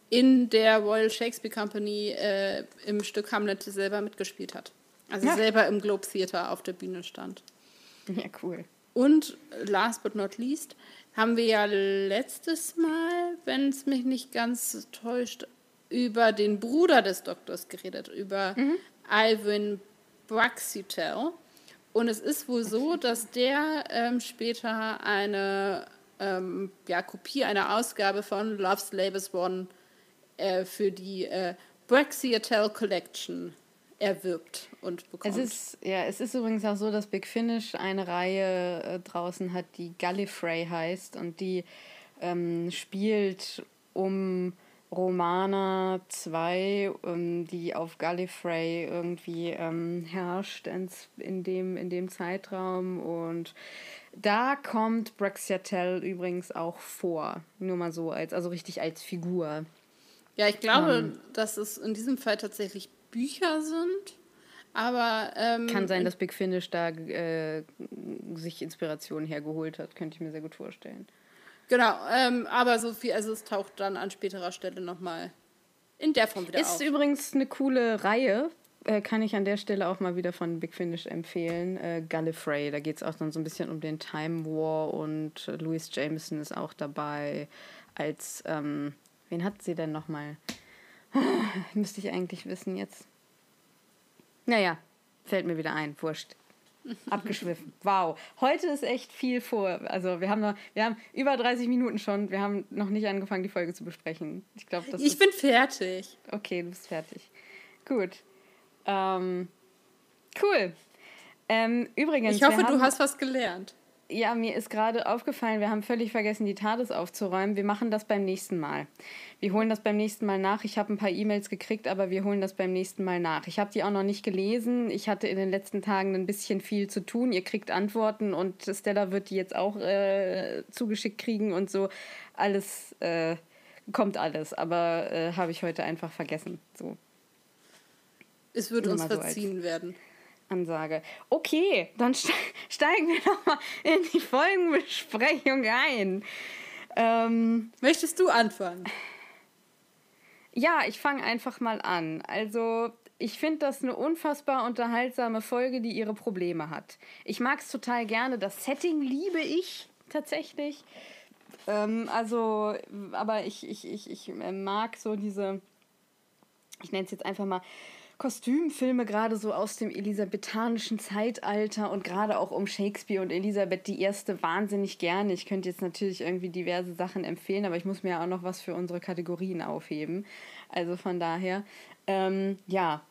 in der Royal Shakespeare Company äh, im Stück Hamlet selber mitgespielt hat. Also ja. selber im Globe Theater auf der Bühne stand. Ja, cool. Und last but not least haben wir ja letztes Mal, wenn es mich nicht ganz täuscht, über den Bruder des Doktors geredet, über mhm. Alvin Braxutel. Und es ist wohl so, dass der ähm, später eine ähm, ja, Kopie einer Ausgabe von Love's Labors One äh, für die äh, Braxiatel Collection erwirbt und bekommt. Es ist, ja, es ist übrigens auch so, dass Big Finish eine Reihe äh, draußen hat, die Gallifrey heißt und die ähm, spielt um Romana 2, ähm, die auf Gallifrey irgendwie ähm, herrscht ins, in, dem, in dem Zeitraum und da kommt Braxiatel übrigens auch vor. Nur mal so, als, also richtig als Figur. Ja, ich glaube, ähm, dass es in diesem Fall tatsächlich Bücher sind. Aber. Ähm, kann sein, dass Big Finish da äh, sich Inspiration hergeholt hat. Könnte ich mir sehr gut vorstellen. Genau, ähm, aber so viel, also es taucht dann an späterer Stelle nochmal in der Form wieder Ist auf. Ist übrigens eine coole Reihe. Äh, kann ich an der Stelle auch mal wieder von Big Finish empfehlen. Äh, Gallifrey, da geht es auch dann so ein bisschen um den Time War und Louis Jameson ist auch dabei als. Ähm, Wen hat sie denn nochmal? Müsste ich eigentlich wissen jetzt. Naja, fällt mir wieder ein. Wurscht. Abgeschwiffen. Wow. Heute ist echt viel vor. Also wir haben noch, wir haben über 30 Minuten schon. Wir haben noch nicht angefangen, die Folge zu besprechen. Ich glaube, das. Ich bin fertig. Okay, du bist fertig. Gut. Ähm, cool. Ähm, übrigens. Ich hoffe, du hast was gelernt. Ja, mir ist gerade aufgefallen, wir haben völlig vergessen, die TARDIS aufzuräumen. Wir machen das beim nächsten Mal. Wir holen das beim nächsten Mal nach. Ich habe ein paar E-Mails gekriegt, aber wir holen das beim nächsten Mal nach. Ich habe die auch noch nicht gelesen. Ich hatte in den letzten Tagen ein bisschen viel zu tun. Ihr kriegt Antworten und Stella wird die jetzt auch äh, zugeschickt kriegen und so. Alles äh, kommt alles, aber äh, habe ich heute einfach vergessen. So. Es wird uns verziehen so werden. Ansage. Okay, dann steigen wir nochmal in die Folgenbesprechung ein. Ähm, Möchtest du anfangen? Ja, ich fange einfach mal an. Also, ich finde das eine unfassbar unterhaltsame Folge, die ihre Probleme hat. Ich mag es total gerne. Das Setting liebe ich tatsächlich. Ähm, also, aber ich, ich, ich, ich äh, mag so diese, ich nenne es jetzt einfach mal, Kostümfilme gerade so aus dem elisabethanischen Zeitalter und gerade auch um Shakespeare und Elisabeth I. wahnsinnig gerne. Ich könnte jetzt natürlich irgendwie diverse Sachen empfehlen, aber ich muss mir ja auch noch was für unsere Kategorien aufheben. Also von daher, ähm, ja,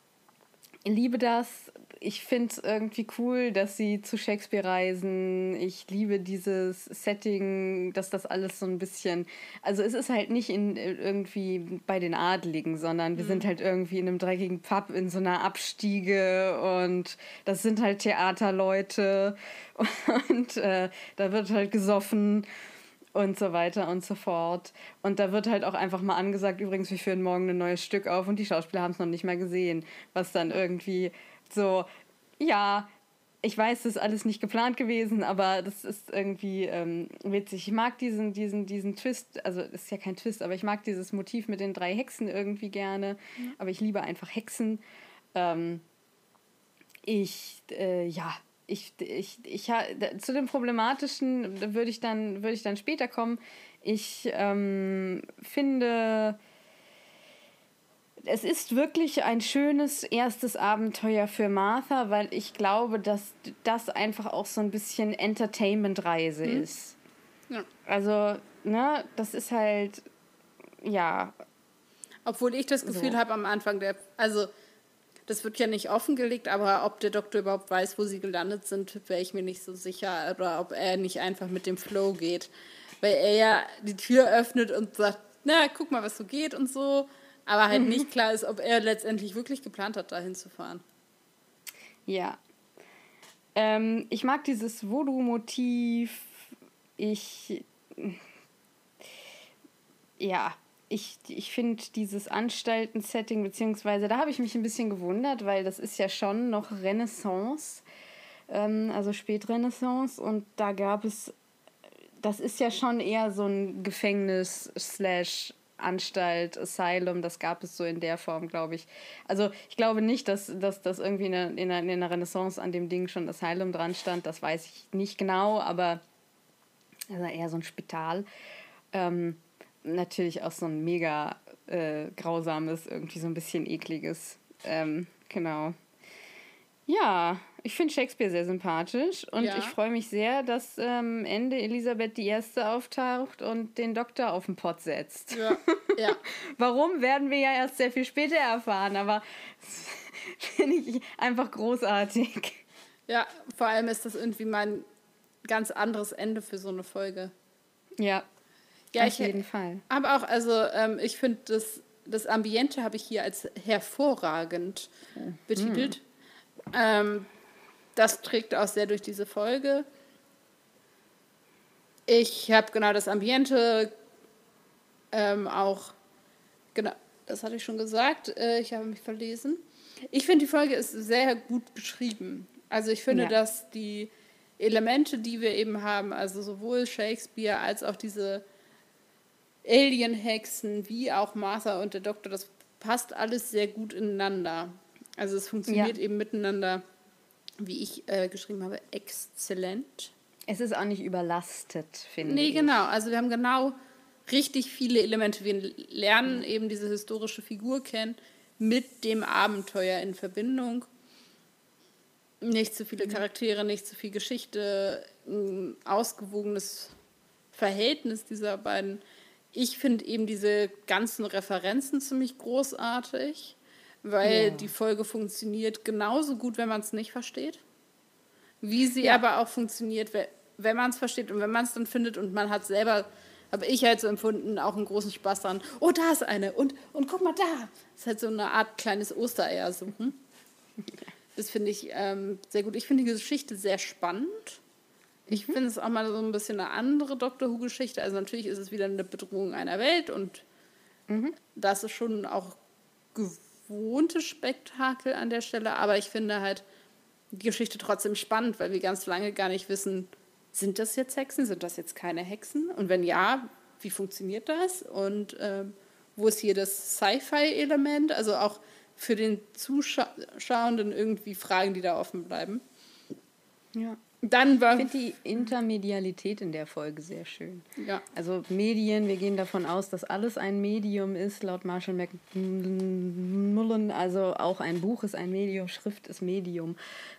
liebe das. Ich finde es irgendwie cool, dass sie zu Shakespeare reisen. Ich liebe dieses Setting, dass das alles so ein bisschen. Also, es ist halt nicht in, irgendwie bei den Adligen, sondern wir mhm. sind halt irgendwie in einem dreckigen Pub in so einer Abstiege und das sind halt Theaterleute und äh, da wird halt gesoffen und so weiter und so fort. Und da wird halt auch einfach mal angesagt, übrigens, wir führen morgen ein neues Stück auf und die Schauspieler haben es noch nicht mal gesehen, was dann irgendwie so, ja, ich weiß, das ist alles nicht geplant gewesen, aber das ist irgendwie ähm, witzig. Ich mag diesen, diesen, diesen Twist, also ist ja kein Twist, aber ich mag dieses Motiv mit den drei Hexen irgendwie gerne. Mhm. Aber ich liebe einfach Hexen. Ähm, ich, äh, ja, ich, ich, ich, zu dem Problematischen würde ich dann, würde ich dann später kommen. Ich ähm, finde, es ist wirklich ein schönes erstes Abenteuer für Martha, weil ich glaube, dass das einfach auch so ein bisschen Entertainment-Reise mhm. ist. Ja. Also, ne, das ist halt, ja. Obwohl ich das Gefühl so. habe am Anfang der, also das wird ja nicht offengelegt, aber ob der Doktor überhaupt weiß, wo sie gelandet sind, wäre ich mir nicht so sicher. Oder ob er nicht einfach mit dem Flow geht. Weil er ja die Tür öffnet und sagt, na, guck mal, was so geht und so. Aber halt mhm. nicht klar ist, ob er letztendlich wirklich geplant hat, dahin zu fahren. Ja. Ähm, ich mag dieses Voodoo-Motiv. Ich. Ja, ich, ich finde dieses Anstalten-Setting, beziehungsweise da habe ich mich ein bisschen gewundert, weil das ist ja schon noch Renaissance, ähm, also Spätrenaissance und da gab es, das ist ja schon eher so ein Gefängnis slash Anstalt, Asylum, das gab es so in der Form, glaube ich. Also ich glaube nicht, dass, dass das irgendwie in der, in, der, in der Renaissance an dem Ding schon Asylum dran stand, das weiß ich nicht genau, aber also eher so ein Spital. Ähm, natürlich auch so ein mega äh, grausames, irgendwie so ein bisschen ekliges. Ähm, genau. Ja, ich finde Shakespeare sehr sympathisch und ja. ich freue mich sehr, dass ähm, Ende Elisabeth I. auftaucht und den Doktor auf den Pott setzt. Ja. ja. Warum werden wir ja erst sehr viel später erfahren, aber finde ich einfach großartig. Ja, vor allem ist das irgendwie mein ganz anderes Ende für so eine Folge. Ja, ja, Auf jeden Fall. Aber auch, also ähm, ich finde, das, das Ambiente habe ich hier als hervorragend mhm. betitelt. Ähm, das trägt auch sehr durch diese Folge. Ich habe genau das Ambiente ähm, auch, genau, das hatte ich schon gesagt, äh, ich habe mich verlesen. Ich finde, die Folge ist sehr gut geschrieben. Also ich finde, ja. dass die Elemente, die wir eben haben, also sowohl Shakespeare als auch diese Alien-Hexen, wie auch Martha und der Doktor, das passt alles sehr gut ineinander. Also es funktioniert ja. eben miteinander, wie ich äh, geschrieben habe, exzellent. Es ist auch nicht überlastet, finde nee, ich. Nee, genau. Also wir haben genau richtig viele Elemente. Wir lernen mhm. eben diese historische Figur kennen mit dem Abenteuer in Verbindung. Nicht zu viele mhm. Charaktere, nicht zu viel Geschichte, ein ausgewogenes Verhältnis dieser beiden ich finde eben diese ganzen Referenzen ziemlich großartig, weil ja. die Folge funktioniert genauso gut, wenn man es nicht versteht, wie sie ja. aber auch funktioniert, wenn man es versteht und wenn man es dann findet und man hat selber, habe ich halt so empfunden, auch einen großen Spaß dran. Oh, da ist eine und, und guck mal da. Das ist halt so eine Art kleines Ostereier suchen. Das finde ich ähm, sehr gut. Ich finde die Geschichte sehr spannend. Ich mhm. finde es auch mal so ein bisschen eine andere Doctor Who-Geschichte. Also natürlich ist es wieder eine Bedrohung einer Welt und mhm. das ist schon auch gewohntes Spektakel an der Stelle. Aber ich finde halt die Geschichte trotzdem spannend, weil wir ganz lange gar nicht wissen, sind das jetzt Hexen, sind das jetzt keine Hexen? Und wenn ja, wie funktioniert das? Und ähm, wo ist hier das Sci-Fi-Element? Also auch für den Zuschauenden irgendwie Fragen, die da offen bleiben. Ja. Dann war. Ich finde die Intermedialität in der Folge sehr schön. Ja. Also Medien, wir gehen davon aus, dass alles ein Medium ist, laut Marshall McMullen. Also auch ein Buch ist ein Medium, Schrift ist Medium.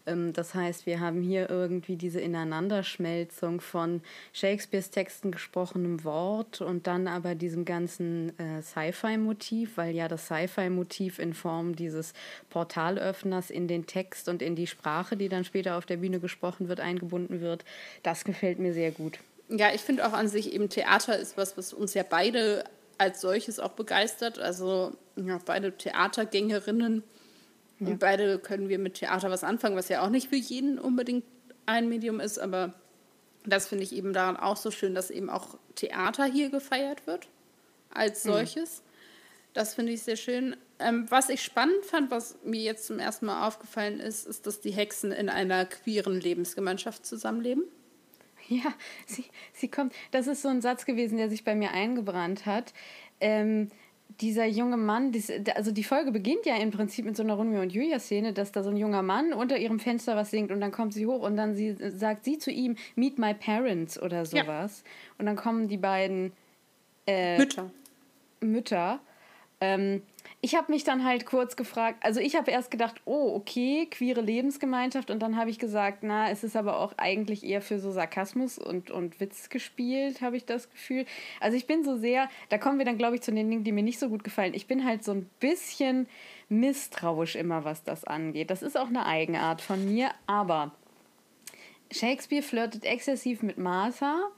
Ähm, das heißt, wir haben hier irgendwie diese Ineinanderschmelzung von Shakespeares Texten gesprochenem Wort und dann aber diesem ganzen äh, Sci-Fi-Motiv, weil ja das Sci-Fi-Motiv in Form dieses Portalöffners in den Text und in die Sprache, die dann später auf der Bühne gesprochen wird, eingebunden wird. Das gefällt mir sehr gut. Ja, ich finde auch an sich eben Theater ist was, was uns ja beide als solches auch begeistert. Also ja, beide Theatergängerinnen. Ja. Und beide können wir mit Theater was anfangen, was ja auch nicht für jeden unbedingt ein Medium ist. Aber das finde ich eben daran auch so schön, dass eben auch Theater hier gefeiert wird als solches. Das finde ich sehr schön. Ähm, was ich spannend fand, was mir jetzt zum ersten Mal aufgefallen ist, ist, dass die Hexen in einer queeren Lebensgemeinschaft zusammenleben. Ja, sie, sie kommt. Das ist so ein Satz gewesen, der sich bei mir eingebrannt hat. Ähm, dieser junge Mann, dies, also die Folge beginnt ja im Prinzip mit so einer Romeo und Julia-Szene, dass da so ein junger Mann unter ihrem Fenster was singt und dann kommt sie hoch und dann sie, sagt sie zu ihm, Meet my parents oder sowas. Ja. Und dann kommen die beiden äh, Mütter. Mütter. Ähm, ich habe mich dann halt kurz gefragt, also ich habe erst gedacht, oh, okay, queere Lebensgemeinschaft und dann habe ich gesagt, na, es ist aber auch eigentlich eher für so Sarkasmus und, und Witz gespielt, habe ich das Gefühl. Also ich bin so sehr, da kommen wir dann, glaube ich, zu den Dingen, die mir nicht so gut gefallen. Ich bin halt so ein bisschen misstrauisch immer, was das angeht. Das ist auch eine Eigenart von mir, aber Shakespeare flirtet exzessiv mit Martha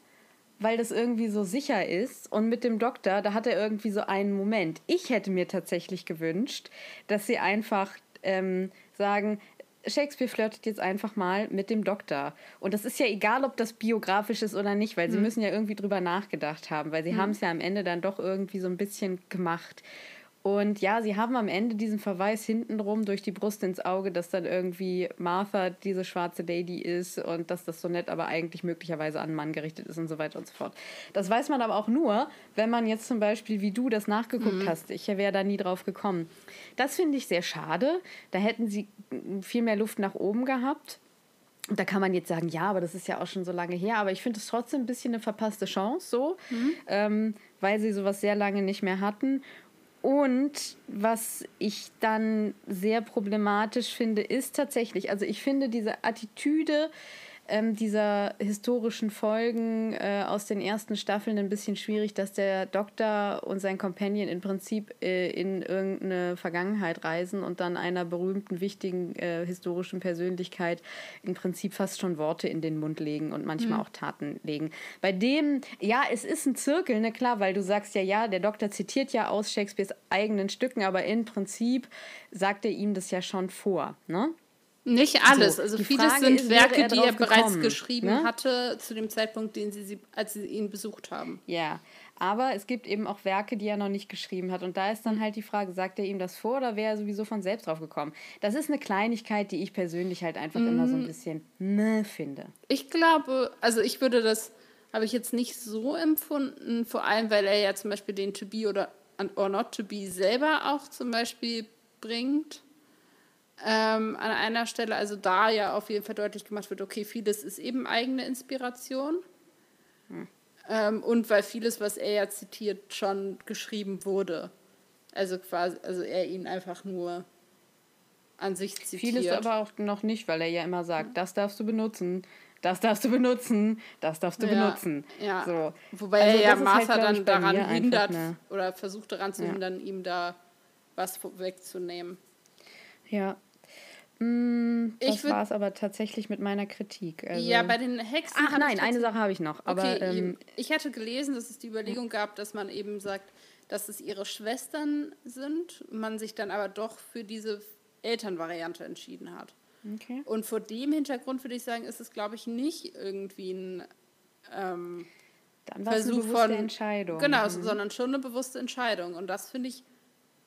weil das irgendwie so sicher ist. Und mit dem Doktor, da hat er irgendwie so einen Moment. Ich hätte mir tatsächlich gewünscht, dass sie einfach ähm, sagen, Shakespeare flirtet jetzt einfach mal mit dem Doktor. Und das ist ja egal, ob das biografisch ist oder nicht, weil sie mhm. müssen ja irgendwie drüber nachgedacht haben, weil sie mhm. haben es ja am Ende dann doch irgendwie so ein bisschen gemacht. Und ja, sie haben am Ende diesen Verweis hintenrum durch die Brust ins Auge, dass dann irgendwie Martha diese schwarze Lady ist und dass das so nett aber eigentlich möglicherweise an einen Mann gerichtet ist und so weiter und so fort. Das weiß man aber auch nur, wenn man jetzt zum Beispiel wie du das nachgeguckt mhm. hast. Ich wäre da nie drauf gekommen. Das finde ich sehr schade. Da hätten sie viel mehr Luft nach oben gehabt. Und da kann man jetzt sagen, ja, aber das ist ja auch schon so lange her. Aber ich finde es trotzdem ein bisschen eine verpasste Chance, so, mhm. ähm, weil sie sowas sehr lange nicht mehr hatten. Und was ich dann sehr problematisch finde, ist tatsächlich, also ich finde diese Attitüde, ähm, dieser historischen Folgen äh, aus den ersten Staffeln ein bisschen schwierig, dass der Doktor und sein Companion im Prinzip äh, in irgendeine Vergangenheit reisen und dann einer berühmten, wichtigen äh, historischen Persönlichkeit im Prinzip fast schon Worte in den Mund legen und manchmal mhm. auch Taten legen. Bei dem, ja, es ist ein Zirkel, ne, klar, weil du sagst ja, ja, der Doktor zitiert ja aus Shakespeares eigenen Stücken, aber im Prinzip sagt er ihm das ja schon vor, ne? Nicht alles. So, also vieles sind ist, Werke, er die er bereits gekommen, geschrieben ne? hatte zu dem Zeitpunkt, den sie, sie, als sie ihn besucht haben. Ja, aber es gibt eben auch Werke, die er noch nicht geschrieben hat. Und da ist dann halt die Frage, sagt er ihm das vor oder wäre er sowieso von selbst drauf gekommen? Das ist eine Kleinigkeit, die ich persönlich halt einfach mm. immer so ein mm. bisschen ne finde. Ich glaube, also ich würde das, habe ich jetzt nicht so empfunden, vor allem, weil er ja zum Beispiel den To Be oder or Not To Be selber auch zum Beispiel bringt ähm, an einer Stelle, also da ja auf jeden Fall deutlich gemacht wird, okay, vieles ist eben eigene Inspiration. Hm. Ähm, und weil vieles, was er ja zitiert, schon geschrieben wurde. Also quasi, also er ihn einfach nur an sich zitiert. Vieles aber auch noch nicht, weil er ja immer sagt, das darfst du benutzen, das darfst du benutzen, das darfst du ja, benutzen. Ja. So. Wobei also er ja Martha halt, dann daran hindert oder versucht daran zu hindern, ihm da was wegzunehmen. Ja, Mm, das war es aber tatsächlich mit meiner Kritik. Also ja, bei den Hexen. Ach nein, eine Sache habe ich noch. Aber, okay, ähm, ich hatte gelesen, dass es die Überlegung gab, dass man eben sagt, dass es ihre Schwestern sind, man sich dann aber doch für diese Elternvariante entschieden hat. Okay. Und vor dem Hintergrund würde ich sagen, ist es, glaube ich, nicht irgendwie ein ähm, dann Versuch eine von Entscheidung. Genau, mhm. sondern schon eine bewusste Entscheidung. Und das finde ich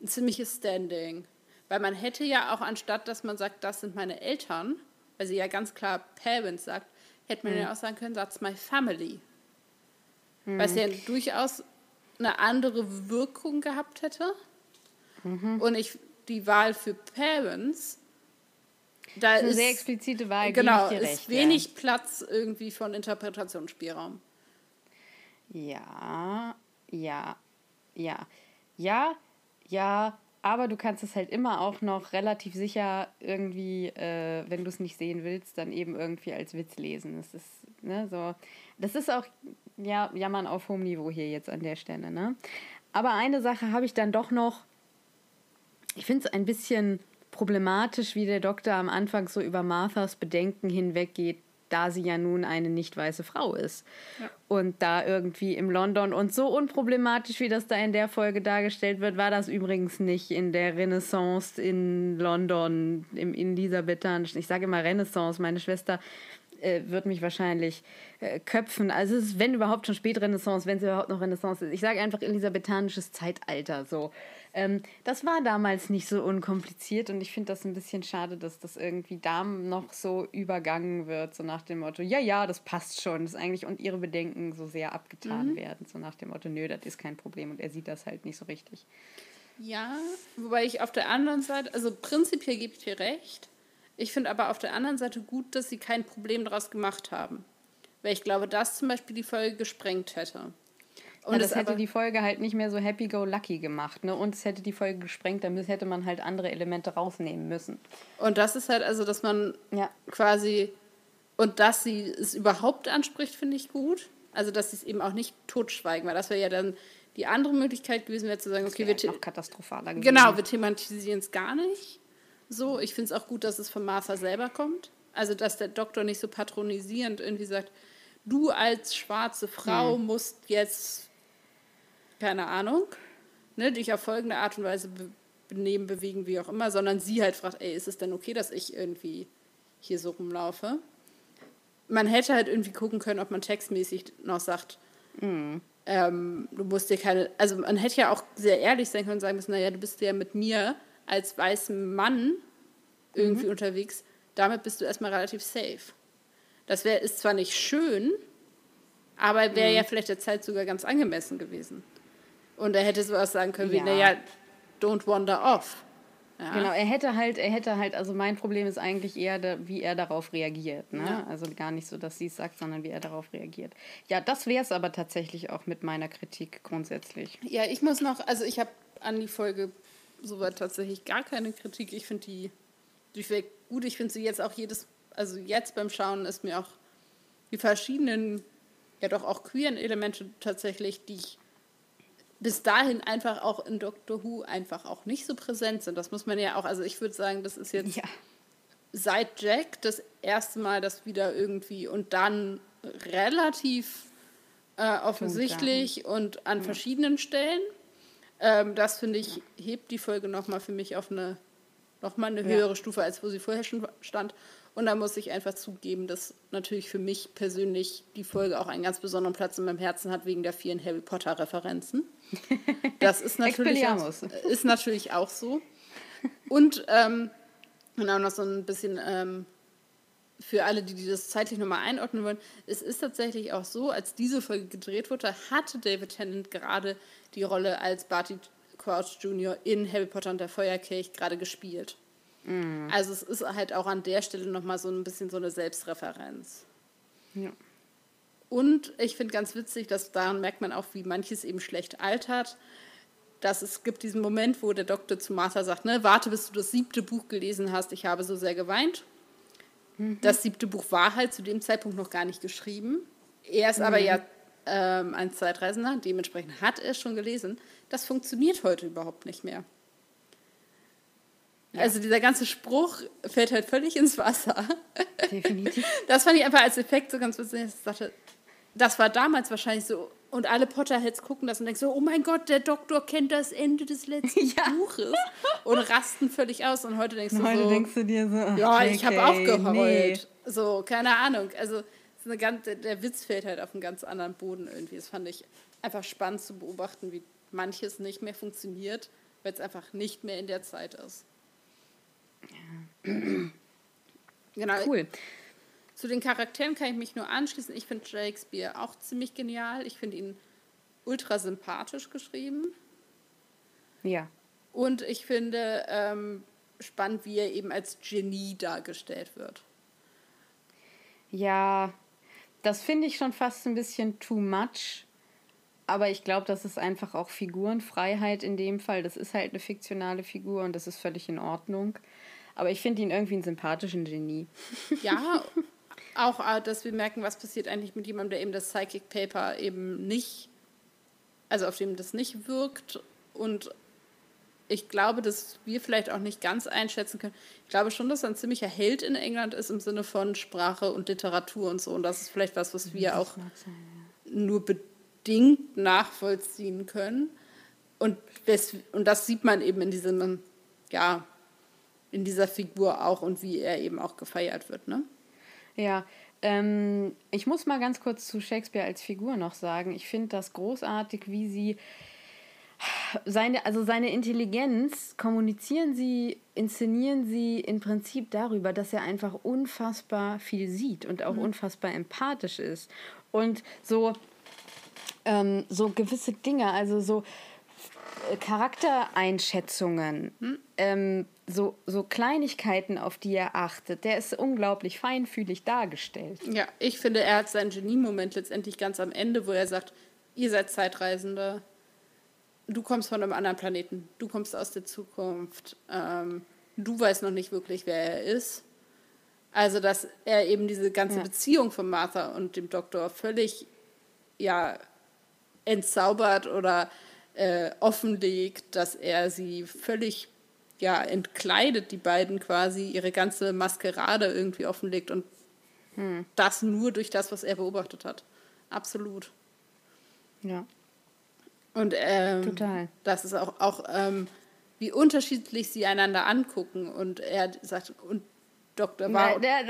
ein ziemliches Standing. Weil man hätte ja auch, anstatt dass man sagt, das sind meine Eltern, weil sie ja ganz klar Parents sagt, hätte man mhm. ja auch sagen können, that's my family. Mhm. Es ja durchaus eine andere Wirkung gehabt hätte. Mhm. Und ich die Wahl für Parents Da ist eine ist sehr explizite Wahl. Genau, ist recht, wenig Ja. Platz irgendwie von Interpretationsspielraum. ja, ja, ja, ja, ja. Aber du kannst es halt immer auch noch relativ sicher irgendwie, äh, wenn du es nicht sehen willst, dann eben irgendwie als Witz lesen. Das ist, ne, so. Das ist auch, ja, jammern auf hohem Niveau hier jetzt an der Stelle, ne? Aber eine Sache habe ich dann doch noch. Ich finde es ein bisschen problematisch, wie der Doktor am Anfang so über Marthas Bedenken hinweggeht, da sie ja nun eine nicht weiße Frau ist. Und da irgendwie im London und so unproblematisch, wie das da in der Folge dargestellt wird, war das übrigens nicht in der Renaissance in London, im elisabethanischen. Ich sage immer Renaissance, meine Schwester äh, wird mich wahrscheinlich äh, köpfen. Also es ist, wenn überhaupt schon Spätrenaissance, wenn es überhaupt noch Renaissance ist. Ich sage einfach elisabethanisches Zeitalter so. Ähm, das war damals nicht so unkompliziert und ich finde das ein bisschen schade, dass das irgendwie da noch so übergangen wird, so nach dem Motto, ja, ja, das passt schon, das eigentlich und ihre Bedenken so sehr abgetan werden, so nach dem Motto, nö, das ist kein Problem und er sieht das halt nicht so richtig. Ja, wobei ich auf der anderen Seite, also prinzipiell gebe ich dir recht. Ich finde aber auf der anderen Seite gut, dass sie kein Problem daraus gemacht haben. Weil ich glaube, das zum Beispiel die Folge gesprengt hätte. Und das es hätte die Folge halt nicht mehr so happy-go-lucky gemacht, ne? Und es hätte die Folge gesprengt, dann hätte man halt andere Elemente rausnehmen müssen. Und das ist halt also, dass man Ja. quasi und dass sie es überhaupt anspricht, finde ich gut. Also, dass sie es eben auch nicht totschweigen, weil das wäre ja dann die andere Möglichkeit gewesen, wäre zu sagen, okay, wir, the- noch katastrophaler gewesen. genau, wir thematisieren es gar nicht. So, ich finde es auch gut, dass es von Martha selber kommt. Also, dass der Doktor nicht so patronisierend irgendwie sagt, du als schwarze Frau Hm. musst jetzt, keine Ahnung, ne, dich auf folgende Art und Weise be benehmen, bewegen, wie auch immer, sondern sie halt fragt, ey, ist es denn okay, dass ich irgendwie hier so rumlaufe? Man hätte halt irgendwie gucken können, ob man textmäßig noch sagt, ähm, du musst dir keine, also man hätte ja auch sehr ehrlich sein können und sagen müssen, naja, du bist ja mit mir als weißem Mann irgendwie unterwegs, damit bist du erstmal relativ safe. Das wär, ist zwar nicht schön, aber wäre ja vielleicht der Zeit sogar ganz angemessen gewesen. Und er hätte sowas sagen können wie, Ja. naja, don't wander off. Ja. Genau, er hätte halt, er hätte halt, also mein Problem ist eigentlich eher, da, wie er darauf reagiert. Ne? Ja. Also gar nicht so, dass sie es sagt, sondern wie er darauf reagiert. Ja, das wäre es aber tatsächlich auch mit meiner Kritik grundsätzlich. Ja, ich muss noch, also ich habe an die Folge soweit tatsächlich gar keine Kritik. Ich finde die durchweg gut. Ich finde sie jetzt auch jedes, also jetzt beim Schauen ist mir auch die verschiedenen, ja doch auch queeren Elemente tatsächlich, die ich bis dahin einfach auch in Doctor Who einfach auch nicht so präsent sind. Das muss man ja auch, also ich würde sagen, das ist jetzt Ja. seit Jack das erste Mal, dass wieder irgendwie und dann relativ äh, offensichtlich und an verschiedenen Stellen. Ähm, das finde ich, hebt die Folge nochmal für mich auf eine nochmal eine Ja. höhere Stufe, als wo sie vorher schon stand. Und da muss ich einfach zugeben, dass natürlich für mich persönlich die Folge auch einen ganz besonderen Platz in meinem Herzen hat, wegen der vielen Harry Potter-Referenzen. Das ist natürlich, auch, ist natürlich auch so. Und ähm, auch noch so ein bisschen ähm, für alle, die, die das zeitlich nochmal einordnen wollen. Es ist tatsächlich auch so, als diese Folge gedreht wurde, hatte David Tennant gerade die Rolle als Barty Crouch Jr. in Harry Potter und der Feuerkelch gerade gespielt. Also es ist halt auch an der Stelle nochmal so ein bisschen so eine Selbstreferenz. Ja. Und ich finde ganz witzig, dass daran merkt man auch, wie manches eben schlecht altert. Dass es gibt diesen Moment, wo der Doktor zu Martha sagt, ne, warte, bis du das siebte Buch gelesen hast, ich habe so sehr geweint. Das siebte Buch war halt zu dem Zeitpunkt noch gar nicht geschrieben. Er ist aber ja ähm, ein Zeitreisender, dementsprechend hat er es schon gelesen. Das funktioniert heute überhaupt nicht mehr. Also dieser ganze Spruch fällt halt völlig ins Wasser. Definitiv. Das fand ich einfach als Effekt so ganz witzig. Ich dachte, das war damals wahrscheinlich so. Und alle Potterheads gucken das und denken so, oh mein Gott, der Doktor kennt das Ende des letzten Ja. Buches. Und rasten völlig aus. Und heute denkst du Heute so, denkst du dir so, ja, ich habe auch geheult. nee. So, keine Ahnung. Also ganz, der- der Witz fällt halt auf einen ganz anderen Boden irgendwie. Das fand ich einfach spannend zu beobachten, wie manches nicht mehr funktioniert, weil es einfach nicht mehr in der Zeit ist. Genau. Cool. Zu den Charakteren kann ich mich nur anschließen. Ich finde Shakespeare auch ziemlich genial. Ich finde ihn ultra sympathisch geschrieben. Ja. Und ich finde, ähm, spannend, wie er eben als Genie dargestellt wird. Ja, das finde ich schon fast ein bisschen too much. Aber ich glaube, das ist einfach auch Figurenfreiheit in dem Fall. Das ist halt eine fiktionale Figur und das ist völlig in Ordnung. Aber ich finde ihn irgendwie einen sympathischen Genie. Ja, auch, äh, dass wir merken, was passiert eigentlich mit jemandem, der eben das Psychic Paper eben nicht, also auf dem das nicht wirkt. Und ich glaube, dass wir vielleicht auch nicht ganz einschätzen können. Ich glaube schon, dass er ein ziemlicher Held in England ist im Sinne von Sprache und Literatur und so. Und das ist vielleicht was, was wir auch nur bedingt nachvollziehen können. Und, das, und das sieht man eben in diesem, ja, in dieser Figur auch und wie er eben auch gefeiert wird, ne? Ja, ähm, ich muss mal ganz kurz zu Shakespeare als Figur noch sagen. Ich finde das großartig, wie sie seine, also seine Intelligenz kommunizieren sie, inszenieren sie im Prinzip darüber, dass er einfach unfassbar viel sieht und auch mhm. unfassbar empathisch ist. Und so, ähm, so gewisse Dinge, also so äh, Charaktereinschätzungen, hm? ähm, so, so Kleinigkeiten, auf die er achtet. Der ist unglaublich feinfühlig dargestellt. Ja, ich finde, er hat seinen Genie-Moment letztendlich ganz am Ende, wo er sagt, ihr seid Zeitreisende, du kommst von einem anderen Planeten, du kommst aus der Zukunft, ähm, du weißt noch nicht wirklich, wer er ist. Also, dass er eben diese ganze ja. Beziehung von Martha und dem Doktor völlig, ja, entzaubert oder äh, offenlegt, dass er sie völlig ja, entkleidet, die beiden quasi, ihre ganze Maskerade irgendwie offenlegt und hm. das nur durch das, was er beobachtet hat. Absolut. Ja. Und ähm, Total. das ist auch, auch ähm, wie unterschiedlich sie einander angucken. Und er sagt, und Doktor war. Naja,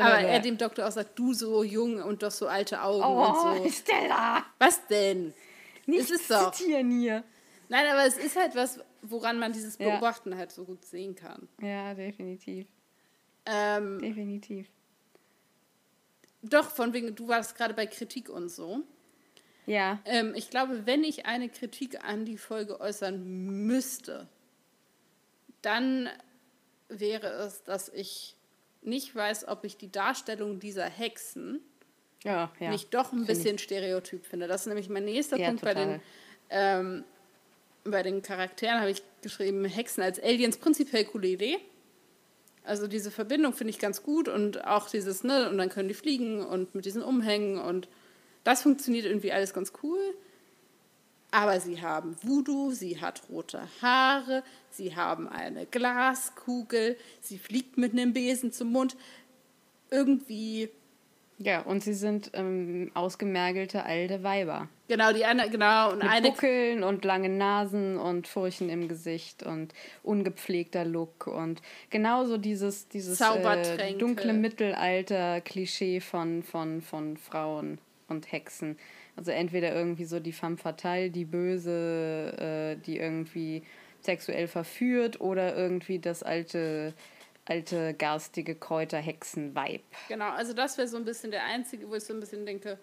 aber er dem Doktor auch sagt, du so jung und doch so alte Augen oh, und so. Stella! Was denn? Nicht es ist doch. hier. Nein, aber es ist halt was, woran man dieses Beobachten ja. halt so gut sehen kann. Ja, definitiv. Ähm, definitiv. Doch, von wegen, du warst gerade bei Kritik und so. Ja. Ähm, ich glaube, wenn ich eine Kritik an die Folge äußern müsste, dann wäre es, dass ich nicht weiß, ob ich die Darstellung dieser Hexen ja, ja. nicht doch ein bisschen stereotyp finde. Das ist nämlich mein nächster ja, Punkt total. bei den, ähm, bei den Charakteren, habe ich geschrieben, Hexen als Aliens, prinzipiell coole Idee. Also diese Verbindung finde ich ganz gut und auch dieses, ne, und dann können die fliegen und mit diesen Umhängen und das funktioniert irgendwie alles ganz cool. Aber sie haben Voodoo, sie hat rote Haare, sie haben eine Glaskugel, sie fliegt mit einem Besen zum Mund. Irgendwie ja, und sie sind ähm, ausgemergelte alte Weiber. Genau, die eine, genau. Und Mit eine Buckeln und langen Nasen und Furchen im Gesicht und ungepflegter Look und genauso dieses, dieses äh, dunkle Mittelalter-Klischee von, von, von Frauen und Hexen. Also entweder irgendwie so die femme fatale, die Böse, äh, die irgendwie sexuell verführt oder irgendwie das alte alte, garstige Kräuter-Hexen-Vibe. Genau, also das wäre so ein bisschen der einzige, wo ich so ein bisschen denke,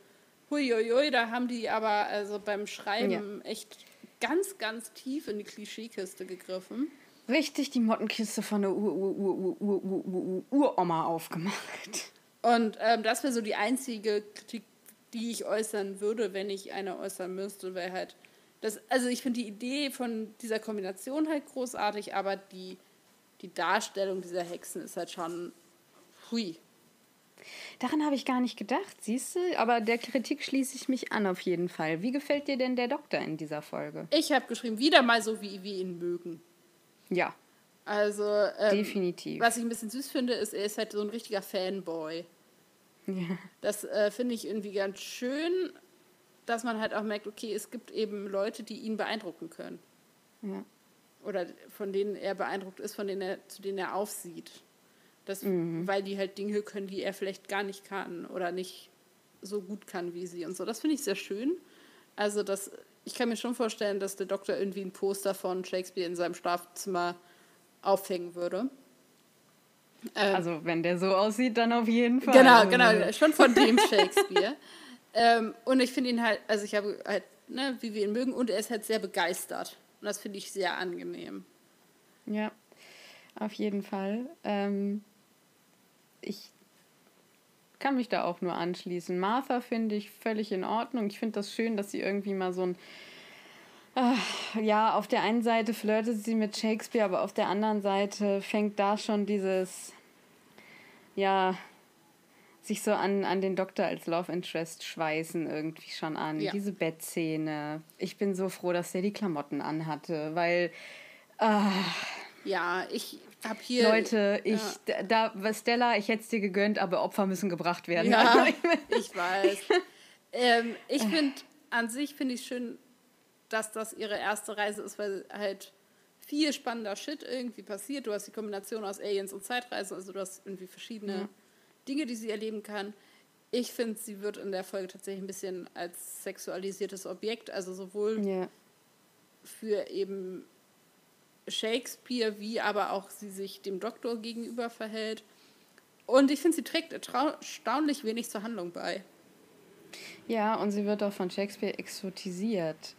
huiuiui, da haben die aber also beim Schreiben ja. echt ganz, ganz tief in die Klischeekiste gegriffen. Richtig die Mottenkiste von der Uroma aufgemacht. Und ähm, das wäre so die einzige Kritik, die ich äußern würde, wenn ich eine äußern müsste, wäre halt das, also ich finde die Idee von dieser Kombination halt großartig, aber die die Darstellung dieser Hexen ist halt schon hui. Daran habe ich gar nicht gedacht, siehst du? Aber der Kritik schließe ich mich an auf jeden Fall. Wie gefällt dir denn der Doktor in dieser Folge? Ich habe geschrieben, wieder mal so, wie wir ihn mögen. Ja. Also, ähm, definitiv. Was ich ein bisschen süß finde, ist, er ist halt so ein richtiger Fanboy. Ja. Das äh, finde ich irgendwie ganz schön, dass man halt auch merkt, okay, es gibt eben Leute, die ihn beeindrucken können. Ja oder von denen er beeindruckt ist, von denen er, zu denen er aufsieht. Das, mhm. Weil die halt Dinge können, die er vielleicht gar nicht kann oder nicht so gut kann wie sie und so. Das finde ich sehr schön. Also das, ich kann mir schon vorstellen, dass der Doktor irgendwie ein Poster von Shakespeare in seinem Schlafzimmer aufhängen würde. Ähm, also wenn der so aussieht, dann auf jeden Fall. Genau, genau, schon von dem Shakespeare. ähm, und ich finde ihn halt, also ich habe halt, ne, wie wir ihn mögen, und er ist halt sehr begeistert. Das finde ich sehr angenehm. Ja, auf jeden Fall. Ähm, ich kann mich da auch nur anschließen. Martha finde ich völlig in Ordnung. Ich finde das schön, dass sie irgendwie mal so ein. Äh, ja, auf der einen Seite flirtet sie mit Shakespeare, aber auf der anderen Seite fängt da schon dieses. Ja, sich so an, an den Doktor als Love Interest schweißen irgendwie schon an. Ja. Diese Bettszene. Ich bin so froh, dass der die Klamotten anhatte, weil. Äh, ja, ich habe hier. Leute, ich, ja. da, Stella, ich hätte es dir gegönnt, aber Opfer müssen gebracht werden. Ja, ich weiß. ähm, ich finde, an sich finde ich schön, dass das ihre erste Reise ist, weil halt viel spannender Shit irgendwie passiert. Du hast die Kombination aus Aliens und Zeitreise, also du hast irgendwie verschiedene ja. Dinge, die sie erleben kann. Ich finde, sie wird in der Folge tatsächlich ein bisschen als sexualisiertes Objekt, also sowohl ja. für eben Shakespeare, wie aber auch sie sich dem Doktor gegenüber verhält. Und ich finde, sie trägt erstaunlich wenig zur Handlung bei. Ja, und sie wird auch von Shakespeare exotisiert,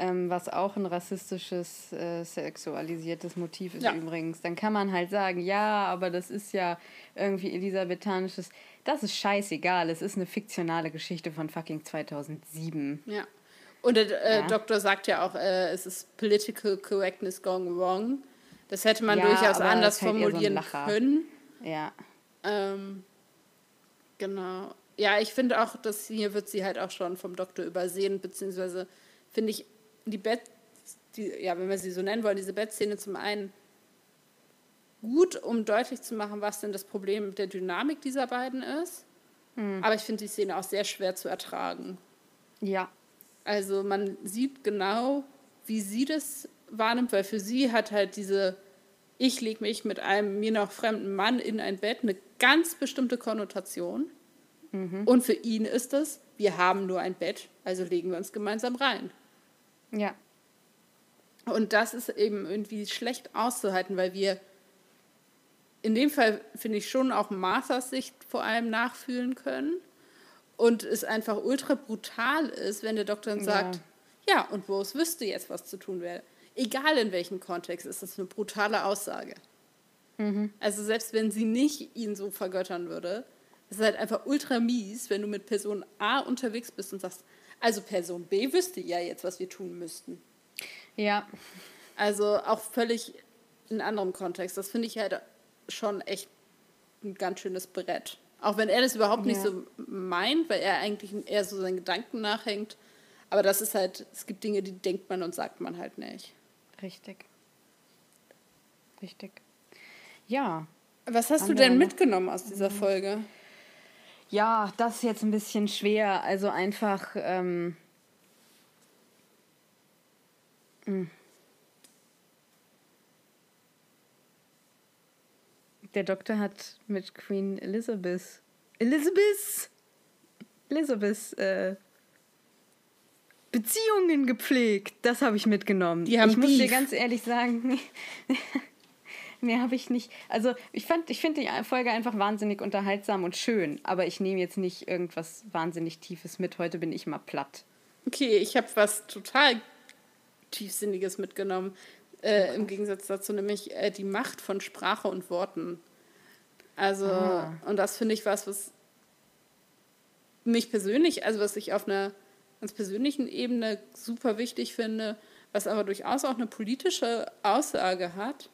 ähm, was auch ein rassistisches, äh, sexualisiertes Motiv ist ja. übrigens. Dann kann man halt sagen, ja, aber das ist ja irgendwie elisabethanisches. Das ist scheißegal, es ist eine fiktionale Geschichte von fucking 2007. Ja. Und der äh, ja. Doktor sagt ja auch, äh, es ist Political Correctness gone wrong. Das hätte man ja, durchaus anders formulieren so können. Ja. Ähm, genau. Ja, ich finde auch, dass hier wird sie halt auch schon vom Doktor übersehen, beziehungsweise finde ich die Bett, die, ja, wenn wir sie so nennen wollen, diese Bettszene zum einen gut, um deutlich zu machen, was denn das Problem der Dynamik dieser beiden ist. Hm. Aber ich finde die Szene auch sehr schwer zu ertragen. Ja, also man sieht genau, wie sie das wahrnimmt, weil für sie hat halt diese ich lege mich mit einem mir noch fremden Mann in ein Bett eine ganz bestimmte Konnotation. Mhm. Und für ihn ist es, wir haben nur ein Bett, also legen wir uns gemeinsam rein. Ja. Und das ist eben irgendwie schlecht auszuhalten, weil wir in dem Fall, finde ich, schon auch Marthas Sicht vor allem nachfühlen können und es einfach ultra brutal ist, wenn der Doktor dann sagt, ja, und Rose wüsste jetzt, was zu tun wäre. Egal in welchem Kontext, ist das eine brutale Aussage. Mhm. Also selbst wenn sie nicht ihn so vergöttern würde, ist es halt einfach ultra mies, wenn du mit Person A unterwegs bist und sagst, also Person B wüsste ja jetzt, was wir tun müssten. Ja. Also auch völlig in anderem Kontext. Das finde ich halt schon echt ein ganz schönes Brett. Auch wenn er das überhaupt ja. nicht so meint, weil er eigentlich eher so seinen Gedanken nachhängt. Aber das ist halt, es gibt Dinge, die denkt man und sagt man halt nicht. Richtig. Richtig. Ja. Was hast du denn mitgenommen aus dieser mhm. Folge? Ja, das ist jetzt ein bisschen schwer. Also einfach. Ähm, hm. Der Doktor hat mit Queen Elizabeth. Elizabeth! Elizabeth, äh, Beziehungen gepflegt. Das habe ich mitgenommen. Die haben ich muss dir ganz ehrlich sagen, mehr habe ich nicht. Also ich ich finde die Folge einfach wahnsinnig unterhaltsam und schön, aber ich nehme jetzt nicht irgendwas wahnsinnig Tiefes mit. Heute bin ich mal platt. Okay, ich habe was total Tiefsinniges mitgenommen. Äh, Im Gegensatz dazu nämlich äh, die Macht von Sprache und Worten. Also, ah. und das finde ich was, was mich persönlich, also was ich auf einer ganz persönlichen Ebene super wichtig finde, was aber durchaus auch eine politische Aussage hat.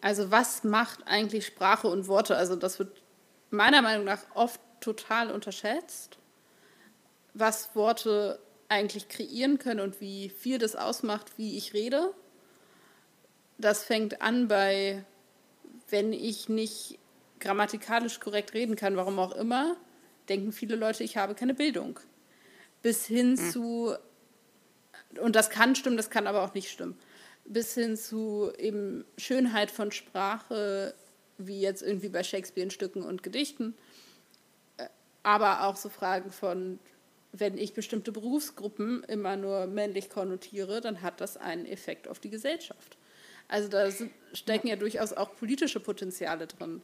Also was macht eigentlich Sprache und Worte? Also das wird meiner Meinung nach oft total unterschätzt, was Worte eigentlich kreieren können und wie viel das ausmacht, wie ich rede das fängt an bei, wenn ich nicht grammatikalisch korrekt reden kann, warum auch immer, denken viele Leute, ich habe keine Bildung. Bis hin mhm. zu, und das kann stimmen, das kann aber auch nicht stimmen, bis hin zu eben Schönheit von Sprache, wie jetzt irgendwie bei Shakespeare in Stücken und Gedichten, äh, aber auch so Fragen von, wenn ich bestimmte Berufsgruppen immer nur männlich konnotiere, dann hat das einen Effekt auf die Gesellschaft. Also da stecken ja durchaus auch politische Potenziale drin,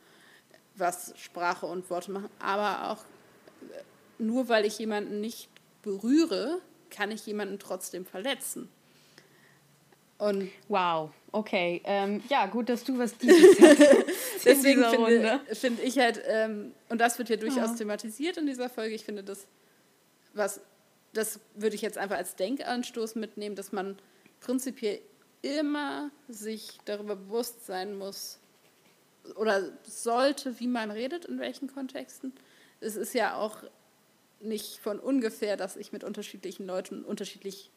was Sprache und Worte machen. Aber auch äh, nur weil ich jemanden nicht berühre, kann ich jemanden trotzdem verletzen. Und wow, okay. Ähm, ja, gut, dass du was dieses. Deswegen finde, finde ich halt, ähm, und das wird ja durchaus ja. thematisiert in dieser Folge, ich finde das, was, das würde ich jetzt einfach als Denkanstoß mitnehmen, dass man prinzipiell immer sich darüber bewusst sein muss oder sollte, wie man redet, in welchen Kontexten. Es ist ja auch nicht von ungefähr, dass ich mit unterschiedlichen Leuten unterschiedlich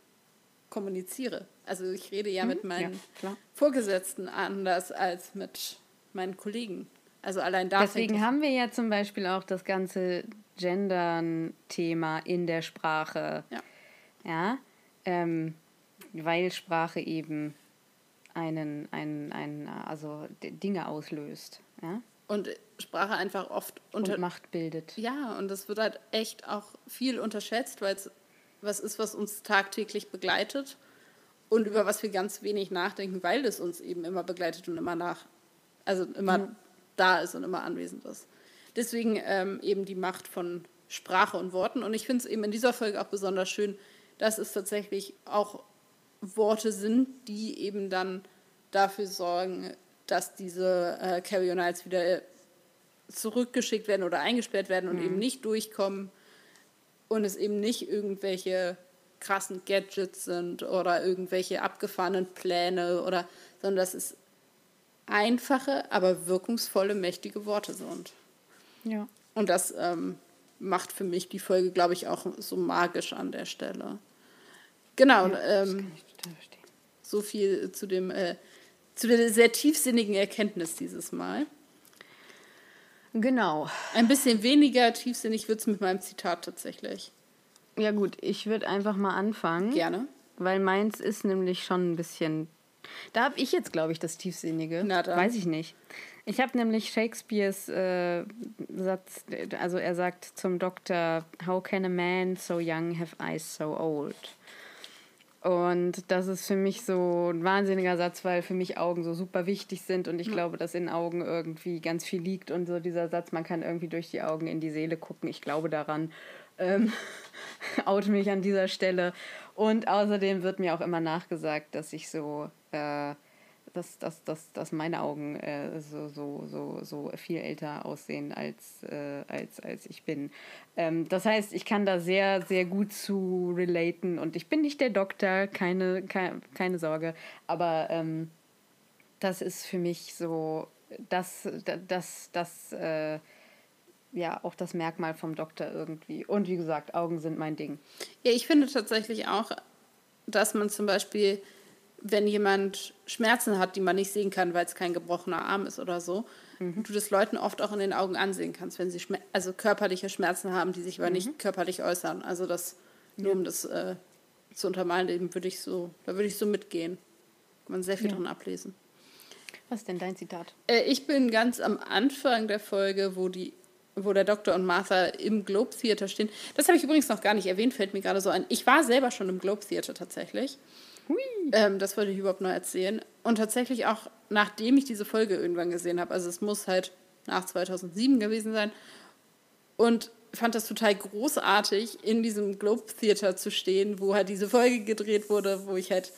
kommuniziere. Also ich rede ja mhm, mit meinen ja, Vorgesetzten anders als mit meinen Kollegen. Also allein da. Deswegen haben wir ja zum Beispiel auch das ganze Gendern-Thema in der Sprache. Ja. Ja. Ähm, weil Sprache eben einen, einen, einen, also Dinge auslöst. Ja? Und Sprache einfach oft unter und Macht bildet. Ja, und das wird halt echt auch viel unterschätzt, weil es was ist, was uns tagtäglich begleitet und über was wir ganz wenig nachdenken, weil es uns eben immer begleitet und immer nach, also immer ja. da ist und immer anwesend ist. Deswegen ähm, eben die Macht von Sprache und Worten. Und ich finde es eben in dieser Folge auch besonders schön, dass es tatsächlich auch Worte sind, die eben dann dafür sorgen, dass diese äh, Carry Nights wieder zurückgeschickt werden oder eingesperrt werden und mhm. eben nicht durchkommen und es eben nicht irgendwelche krassen Gadgets sind oder irgendwelche abgefahrenen Pläne oder, sondern dass es einfache, aber wirkungsvolle, mächtige Worte sind. Ja. Und das ähm, macht für mich die Folge, glaube ich, auch so magisch an der Stelle. Genau. Ja, ähm, so viel zu dem äh, zu der sehr tiefsinnigen Erkenntnis dieses Mal. Genau. Ein bisschen weniger tiefsinnig wird es mit meinem Zitat tatsächlich. Ja gut, ich würde einfach mal anfangen. Gerne. Weil meins ist nämlich schon ein bisschen... Da habe ich jetzt, glaube ich, das Tiefsinnige. Na dann. Weiß ich nicht. Ich habe nämlich Shakespeares äh, Satz, also er sagt zum Doktor, How can a man so young have eyes so old? Und das ist für mich so ein wahnsinniger Satz, weil für mich Augen so super wichtig sind und ich ja. glaube, dass in Augen irgendwie ganz viel liegt und so dieser Satz, man kann irgendwie durch die Augen in die Seele gucken. Ich glaube daran. Ähm, out mich an dieser Stelle. Und außerdem wird mir auch immer nachgesagt, dass ich so äh, dass, dass, dass, dass meine Augen äh, so, so, so, so viel älter aussehen, als, äh, als, als ich bin. Ähm, das heißt, ich kann da sehr, sehr gut zu relaten und ich bin nicht der Doktor, keine, keine, keine Sorge, aber ähm, das ist für mich so, das, das, das, äh, ja, auch das Merkmal vom Doktor irgendwie. Und wie gesagt, Augen sind mein Ding. Ja, ich finde tatsächlich auch, dass man zum Beispiel wenn jemand Schmerzen hat, die man nicht sehen kann, weil es kein gebrochener Arm ist oder so, mhm. du das Leuten oft auch in den Augen ansehen kannst, wenn sie Schmer also körperliche Schmerzen haben, die sich aber mhm. nicht körperlich äußern. Also das, nur ja. um das äh, zu untermalen, dem würde ich so, da würde ich so mitgehen. Kann man sehr viel ja. dran ablesen. Was ist denn dein Zitat? Äh, ich bin ganz am Anfang der Folge, wo die wo der Doktor und Martha im Globe Theater stehen. Das habe ich übrigens noch gar nicht erwähnt, fällt mir gerade so ein. Ich war selber schon im Globe Theater tatsächlich. Ähm, das wollte ich überhaupt noch erzählen. Und tatsächlich auch, nachdem ich diese Folge irgendwann gesehen habe, also es muss halt nach 2007 gewesen sein, und fand das total großartig, in diesem Globe Theater zu stehen, wo halt diese Folge gedreht wurde, wo ich halt,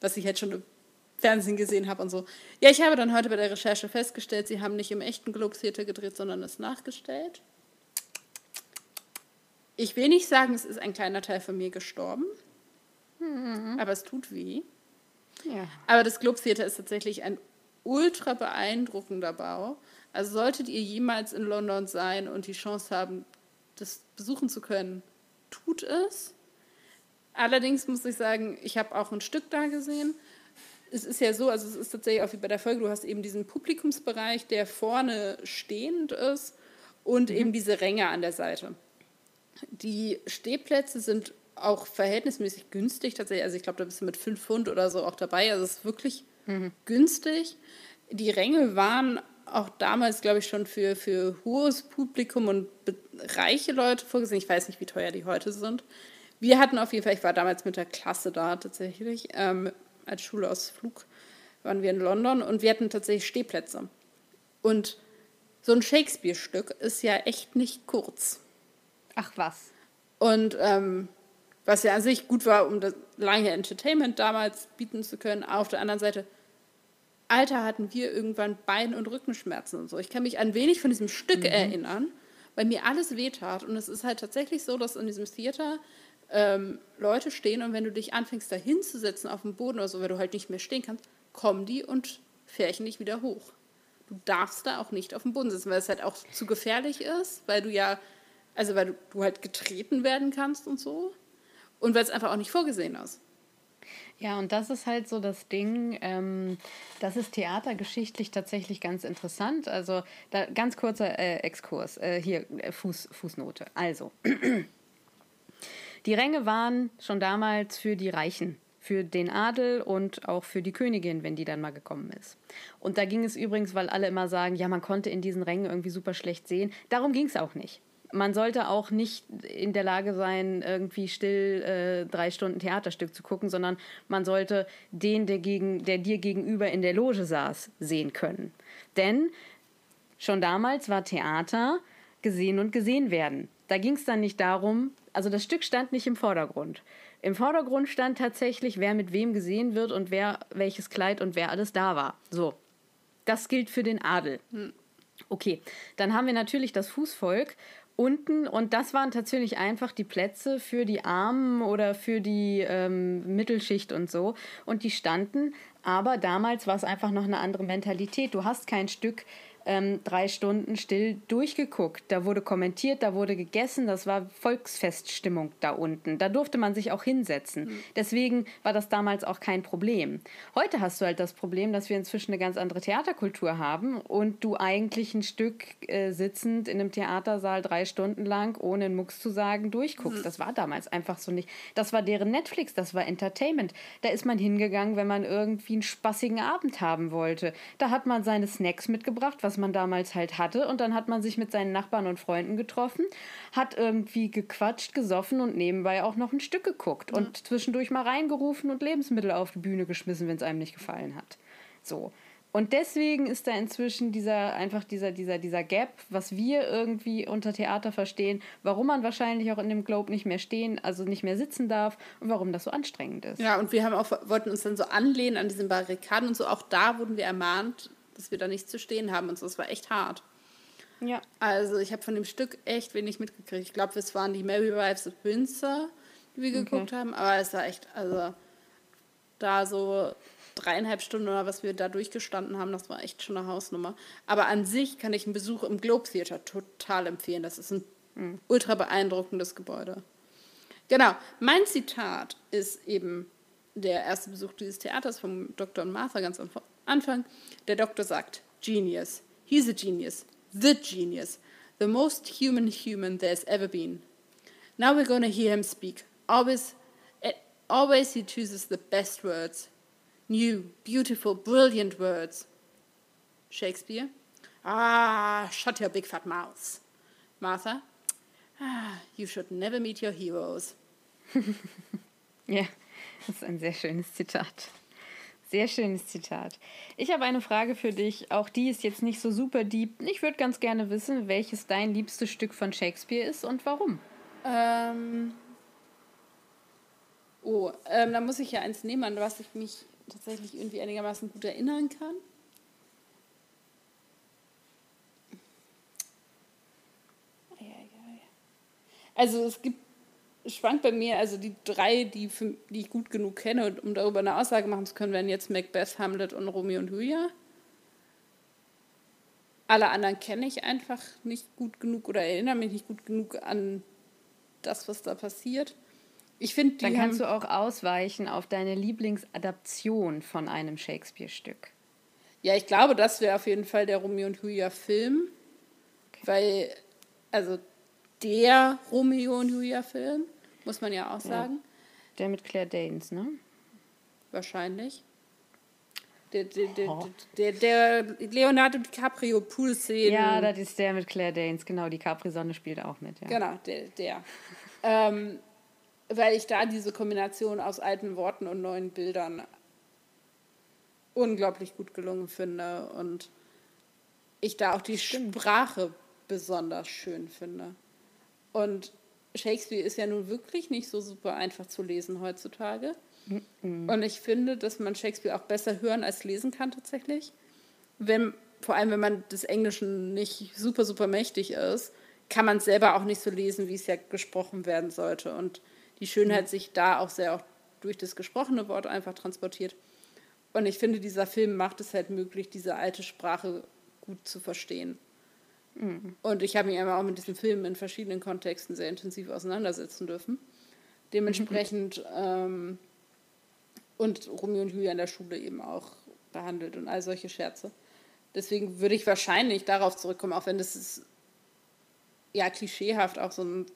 was ich halt schon im Fernsehen gesehen habe und so. Ja, ich habe dann heute bei der Recherche festgestellt, sie haben nicht im echten Globe Theater gedreht, sondern es nachgestellt. Ich will nicht sagen, es ist ein kleiner Teil von mir gestorben. Mhm. Aber es tut weh. Ja. Aber das Globe Theater ist tatsächlich ein ultra beeindruckender Bau. Also solltet ihr jemals in London sein und die Chance haben, das besuchen zu können, tut es. Allerdings muss ich sagen, ich habe auch ein Stück da gesehen. Es ist ja so, also es ist tatsächlich auch wie bei der Folge, du hast eben diesen Publikumsbereich, der vorne stehend ist und mhm. eben diese Ränge an der Seite. Die Stehplätze sind auch verhältnismäßig günstig tatsächlich. Also ich glaube, da bist du mit 5 Pfund oder so auch dabei. Also es ist wirklich mhm. günstig. Die Ränge waren auch damals, glaube ich, schon für, für hohes Publikum und reiche Leute vorgesehen. Ich weiß nicht, wie teuer die heute sind. Wir hatten auf jeden Fall, ich war damals mit der Klasse da tatsächlich, ähm, als Schulausflug waren wir in London und wir hatten tatsächlich Stehplätze. Und so ein Shakespeare-Stück ist ja echt nicht kurz. Ach was. Und ähm, Was ja an sich gut war, um das lange Entertainment damals bieten zu können. Auf der anderen Seite, Alter, hatten wir irgendwann Bein- und Rückenschmerzen und so. Ich kann mich ein wenig von diesem Stück mhm. erinnern, weil mir alles wehtat. Und es ist halt tatsächlich so, dass in diesem Theater ähm, Leute stehen und wenn du dich anfängst, da hinzusetzen auf dem Boden oder so, weil du halt nicht mehr stehen kannst, kommen die und färchen dich wieder hoch. Du darfst da auch nicht auf dem Boden sitzen, weil es halt auch zu gefährlich ist, weil du ja, also weil du, du halt getreten werden kannst und so. Und weil es einfach auch nicht vorgesehen ist. Ja, und das ist halt so das Ding, ähm, das ist theatergeschichtlich tatsächlich ganz interessant. Also, da, ganz kurzer äh, Exkurs, äh, hier äh, Fuß, Fußnote. Also, die Ränge waren schon damals für die Reichen für den Adel und auch für die Königin, wenn die dann mal gekommen ist. Und da ging es übrigens, weil alle immer sagen, ja, man konnte in diesen Rängen irgendwie super schlecht sehen. Darum ging es auch nicht. Man sollte auch nicht in der Lage sein, irgendwie still äh, drei Stunden Theaterstück zu gucken, sondern man sollte den, der, gegen, der dir gegenüber in der Loge saß, sehen können. Denn schon damals war Theater gesehen und gesehen werden. Da ging es dann nicht darum, also das Stück stand nicht im Vordergrund. Im Vordergrund stand tatsächlich, wer mit wem gesehen wird und wer welches Kleid und wer alles da war. So. Das gilt für den Adel. Hm. Okay, dann haben wir natürlich das Fußvolk unten und das waren tatsächlich einfach die Plätze für die Armen oder für die ähm, Mittelschicht und so. Und die standen, aber damals war es einfach noch eine andere Mentalität. Du hast kein Stück ähm, drei Stunden still durchgeguckt. Da wurde kommentiert, da wurde gegessen, das war Volksfeststimmung da unten. Da durfte man sich auch hinsetzen. Mhm. Deswegen war das damals auch kein Problem. Heute hast du halt das Problem, dass wir inzwischen eine ganz andere Theaterkultur haben und du eigentlich ein Stück äh, sitzend in einem Theatersaal drei Stunden lang, ohne einen Mucks zu sagen, durchguckst. Mhm. Das war damals einfach so nicht. Das war deren Netflix, das war Entertainment. Da ist man hingegangen, wenn man irgendwie einen spaßigen Abend haben wollte. Da hat man seine Snacks mitgebracht, was man damals halt hatte. Und dann hat man sich mit seinen Nachbarn und Freunden getroffen, hat irgendwie gequatscht, gesoffen und nebenbei auch noch ein Stück geguckt ja. und zwischendurch mal reingerufen und Lebensmittel auf die Bühne geschmissen, wenn es einem nicht gefallen hat. So. Und deswegen ist da inzwischen dieser, einfach dieser, dieser, dieser Gap, was wir irgendwie unter Theater verstehen, warum man wahrscheinlich auch in dem Globe nicht mehr stehen, also nicht mehr sitzen darf und warum das so anstrengend ist. Ja, und wir haben auch, wollten uns dann so anlehnen an diesen Barrikaden und so. Auch da wurden wir ermahnt, dass wir da nichts zu stehen haben und so. Das war echt hart. Ja. Also ich habe von dem Stück echt wenig mitgekriegt. Ich glaube, es waren die Mary Wives of Windsor, die wir geguckt haben, aber es war echt, also da so dreieinhalb Stunden oder was wir da durchgestanden haben, das war echt schon eine Hausnummer. Aber an sich kann ich einen Besuch im Globe Theater total empfehlen. Das ist ein mhm. ultra beeindruckendes Gebäude. Genau, mein Zitat ist eben der erste Besuch dieses Theaters vom Dr. und Martha ganz am Anfang. Der Doktor sagt, Genius. He's a genius. The genius. The most human human there's ever been. Now we're to hear him speak. Always, eh, always he chooses the best words. New, beautiful, brilliant words. Shakespeare. Ah, shut your big fat mouth. Martha. Ah, you should never meet your heroes. ja, das ist ein sehr schönes Zitat. Sehr schönes Zitat. Ich habe eine Frage für dich. Auch die ist jetzt nicht so super deep. Ich würde ganz gerne wissen, welches dein liebstes Stück von Shakespeare ist und warum. Ähm. Oh, ähm, da muss ich ja eins nehmen, an was ich mich tatsächlich irgendwie einigermaßen gut erinnern kann. Also es gibt schwankt bei mir, also die drei, die, für, die ich gut genug kenne, um darüber eine Aussage machen zu können, wären jetzt Macbeth, Hamlet und Romeo und Julia. Alle anderen kenne ich einfach nicht gut genug oder erinnere mich nicht gut genug an das, was da passiert. Ich finde, Dann kannst du auch ausweichen auf deine Lieblingsadaption von einem Shakespeare-Stück. Ja, ich glaube, das wäre auf jeden Fall der Romeo und Julia-Film. Okay. Weil, also der Romeo und Julia-Film muss man ja auch sagen. Ja. Der mit Claire Danes, ne? Wahrscheinlich. Der, der, der, oh. der, der Leonardo DiCaprio Pool-Szene. Ja, das ist der mit Claire Danes, genau. Die Capri-Sonne spielt auch mit, ja. Genau, der. der. ähm, weil ich da diese Kombination aus alten Worten und neuen Bildern unglaublich gut gelungen finde und ich da auch die Stimmt. Sprache besonders schön finde. Und Shakespeare ist ja nun wirklich nicht so super einfach zu lesen heutzutage. Mhm. Und ich finde, dass man Shakespeare auch besser hören als lesen kann tatsächlich. Wenn, vor allem, wenn man des Englischen nicht super, super mächtig ist, kann man es selber auch nicht so lesen, wie es ja gesprochen werden sollte. Und die Schönheit mhm. sich da auch sehr auch durch das gesprochene Wort einfach transportiert. Und ich finde, dieser Film macht es halt möglich, diese alte Sprache gut zu verstehen. Und ich habe mich einfach auch mit diesem Film in verschiedenen Kontexten sehr intensiv auseinandersetzen dürfen. Dementsprechend ähm, und Romeo und Julia in der Schule eben auch behandelt und all solche Scherze. Deswegen würde ich wahrscheinlich darauf zurückkommen, auch wenn das ist, ja klischeehaft auch so ein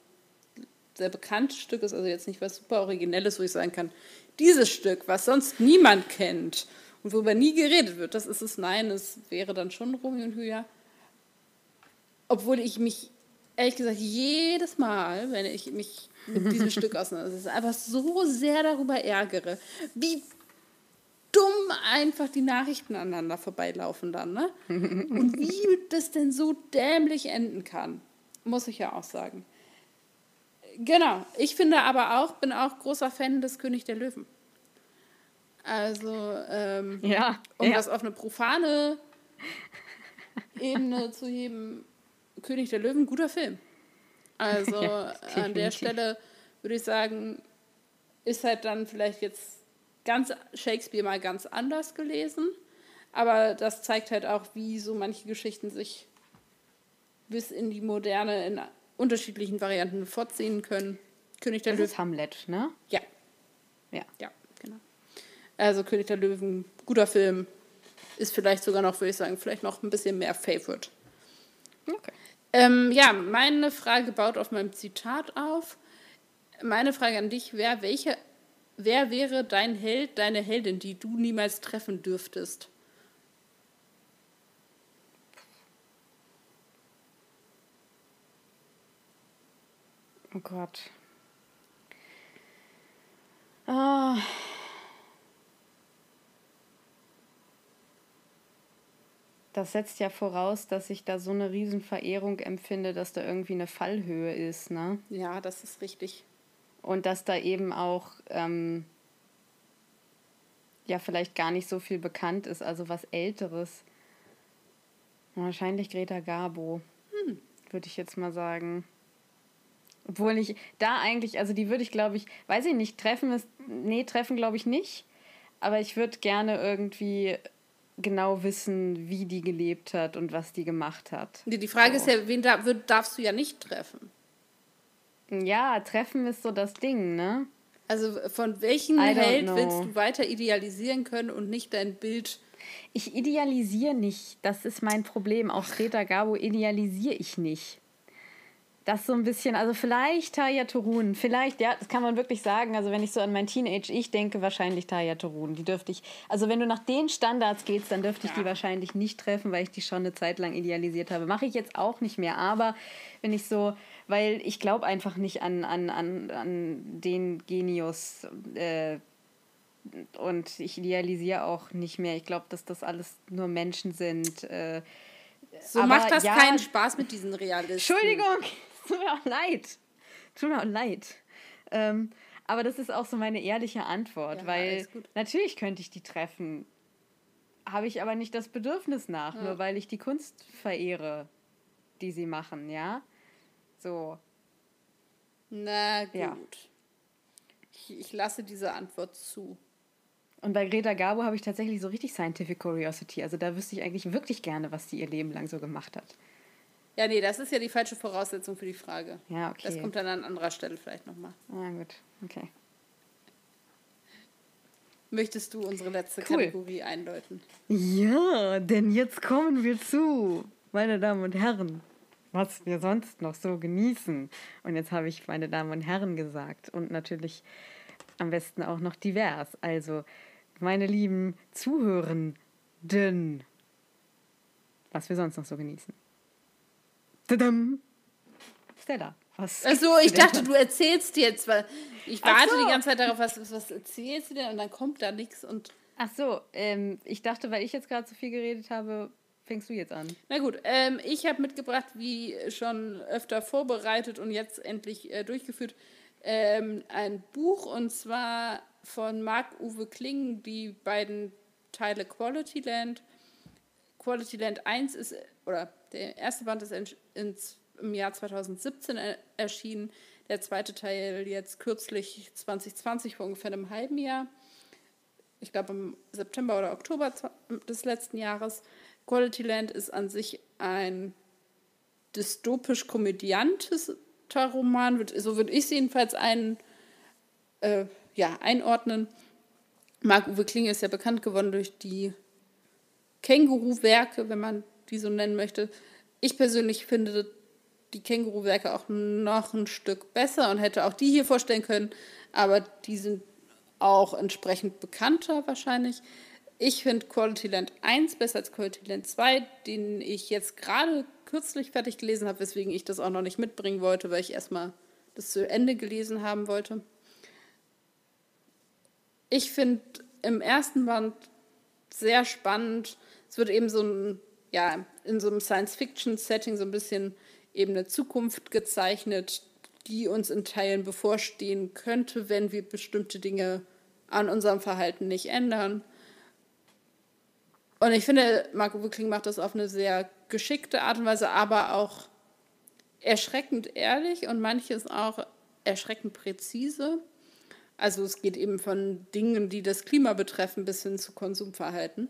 sehr bekanntes Stück ist, also jetzt nicht was super Originelles, wo ich sagen kann, dieses Stück, was sonst niemand kennt und worüber nie geredet wird, das ist es. Nein, es wäre dann schon Romeo und Julia. Obwohl ich mich, ehrlich gesagt, jedes Mal, wenn ich mich mit diesem Stück auseinandersetze, einfach so sehr darüber ärgere, wie dumm einfach die Nachrichten aneinander vorbeilaufen dann, ne? Und wie das denn so dämlich enden kann, muss ich ja auch sagen. Genau. Ich finde aber auch, bin auch großer Fan des König der Löwen. Also, ähm, ja, um ja. das auf eine profane Ebene zu heben, König der Löwen, guter Film. Also ja, an der Stelle würde ich sagen, ist halt dann vielleicht jetzt ganz Shakespeare mal ganz anders gelesen. Aber das zeigt halt auch, wie so manche Geschichten sich bis in die Moderne in unterschiedlichen Varianten fortziehen können. König der Löwen. Das ist Hamlet, ne? Ja. Ja. Ja, genau. Also König der Löwen, guter Film. Ist vielleicht sogar noch, würde ich sagen, vielleicht noch ein bisschen mehr Favorite. Okay. Ähm, ja, meine Frage baut auf meinem Zitat auf. Meine Frage an dich wäre, welche, wer wäre dein Held, deine Heldin, die du niemals treffen dürftest? Oh Gott. Ah. Das setzt ja voraus, dass ich da so eine Riesenverehrung empfinde, dass da irgendwie eine Fallhöhe ist, ne? Ja, das ist richtig. Und dass da eben auch ähm, ja vielleicht gar nicht so viel bekannt ist, also was Älteres. Wahrscheinlich Greta Garbo, hm. würde ich jetzt mal sagen. Obwohl ich da eigentlich, also die würde ich glaube ich, weiß ich nicht, treffen ist, nee, treffen glaube ich nicht. Aber ich würde gerne irgendwie genau wissen, wie die gelebt hat und was die gemacht hat. Die Frage so. ist ja, wen da, darfst du ja nicht treffen? Ja, treffen ist so das Ding, ne? Also von welchem Held willst du weiter idealisieren können und nicht dein Bild ich idealisiere nicht. Das ist mein Problem. Auch Greta Gabo idealisiere ich nicht das so ein bisschen, also vielleicht Taya Turun, vielleicht, ja, das kann man wirklich sagen. Also wenn ich so an mein Teenage-Ich denke, wahrscheinlich Taya Turun. Die dürfte ich, also wenn du nach den Standards gehst, dann dürfte ich die wahrscheinlich nicht treffen, weil ich die schon eine Zeit lang idealisiert habe. Mache ich jetzt auch nicht mehr, aber wenn ich so, weil ich glaube einfach nicht an, an, an, an den Genius äh, und ich idealisiere auch nicht mehr. Ich glaube, dass das alles nur Menschen sind. Äh, so aber macht das ja, keinen Spaß mit diesen Realisten. Entschuldigung, tut mir auch leid. Tut mir auch leid. Ähm, aber das ist auch so meine ehrliche Antwort, ja, weil natürlich könnte ich die treffen, habe ich aber nicht das Bedürfnis nach, ja. nur weil ich die Kunst verehre, die sie machen, ja? So. Na gut. Ja. Ich, ich lasse diese Antwort zu. Und bei Greta Garbo habe ich tatsächlich so richtig Scientific Curiosity. Also da wüsste ich eigentlich wirklich gerne, was sie ihr Leben lang so gemacht hat. Ja, nee, das ist ja die falsche Voraussetzung für die Frage. Ja, okay. Das kommt dann an anderer Stelle vielleicht nochmal. Ja, gut, okay. Möchtest du unsere letzte cool. Kategorie eindeuten? Ja, denn jetzt kommen wir zu, meine Damen und Herren, was wir sonst noch so genießen. Und jetzt habe ich meine Damen und Herren gesagt und natürlich am besten auch noch divers. Also, meine lieben Zuhörenden, was wir sonst noch so genießen. Tadam. Stella, was? Achso, ich dachte, du erzählst jetzt, weil ich warte so. die ganze Zeit darauf, was, was erzählst du denn und dann kommt da nichts und. Ach so, ähm, ich dachte, weil ich jetzt gerade so viel geredet habe, fängst du jetzt an? Na gut, ähm, ich habe mitgebracht, wie schon öfter vorbereitet und jetzt endlich äh, durchgeführt, ähm, ein Buch und zwar von Marc-Uwe Kling, die beiden Teile Quality Land. Quality Land 1 ist, oder der erste Band ist in, ins, im Jahr 2017 er, erschienen, der zweite Teil jetzt kürzlich 2020 vor ungefähr einem halben Jahr. Ich glaube im September oder Oktober des letzten Jahres. Quality Land ist an sich ein dystopisch-komödiantischer Roman, so würde ich es jedenfalls ein, äh, ja, einordnen. Marc-Uwe Kling ist ja bekannt geworden durch die Känguru-Werke, wenn man die so nennen möchte. Ich persönlich finde die Känguru-Werke auch noch ein Stück besser und hätte auch die hier vorstellen können, aber die sind auch entsprechend bekannter wahrscheinlich. Ich finde Quality Land 1 besser als Quality Land 2, den ich jetzt gerade kürzlich fertig gelesen habe, weswegen ich das auch noch nicht mitbringen wollte, weil ich erstmal das zu Ende gelesen haben wollte. Ich finde im ersten Band sehr spannend. Es wird eben so ein, ja, in so einem Science-Fiction-Setting so ein bisschen eben eine Zukunft gezeichnet, die uns in Teilen bevorstehen könnte, wenn wir bestimmte Dinge an unserem Verhalten nicht ändern. Und ich finde, Marco Wickling macht das auf eine sehr geschickte Art und Weise, aber auch erschreckend ehrlich und manches auch erschreckend präzise. Also es geht eben von Dingen, die das Klima betreffen, bis hin zu Konsumverhalten.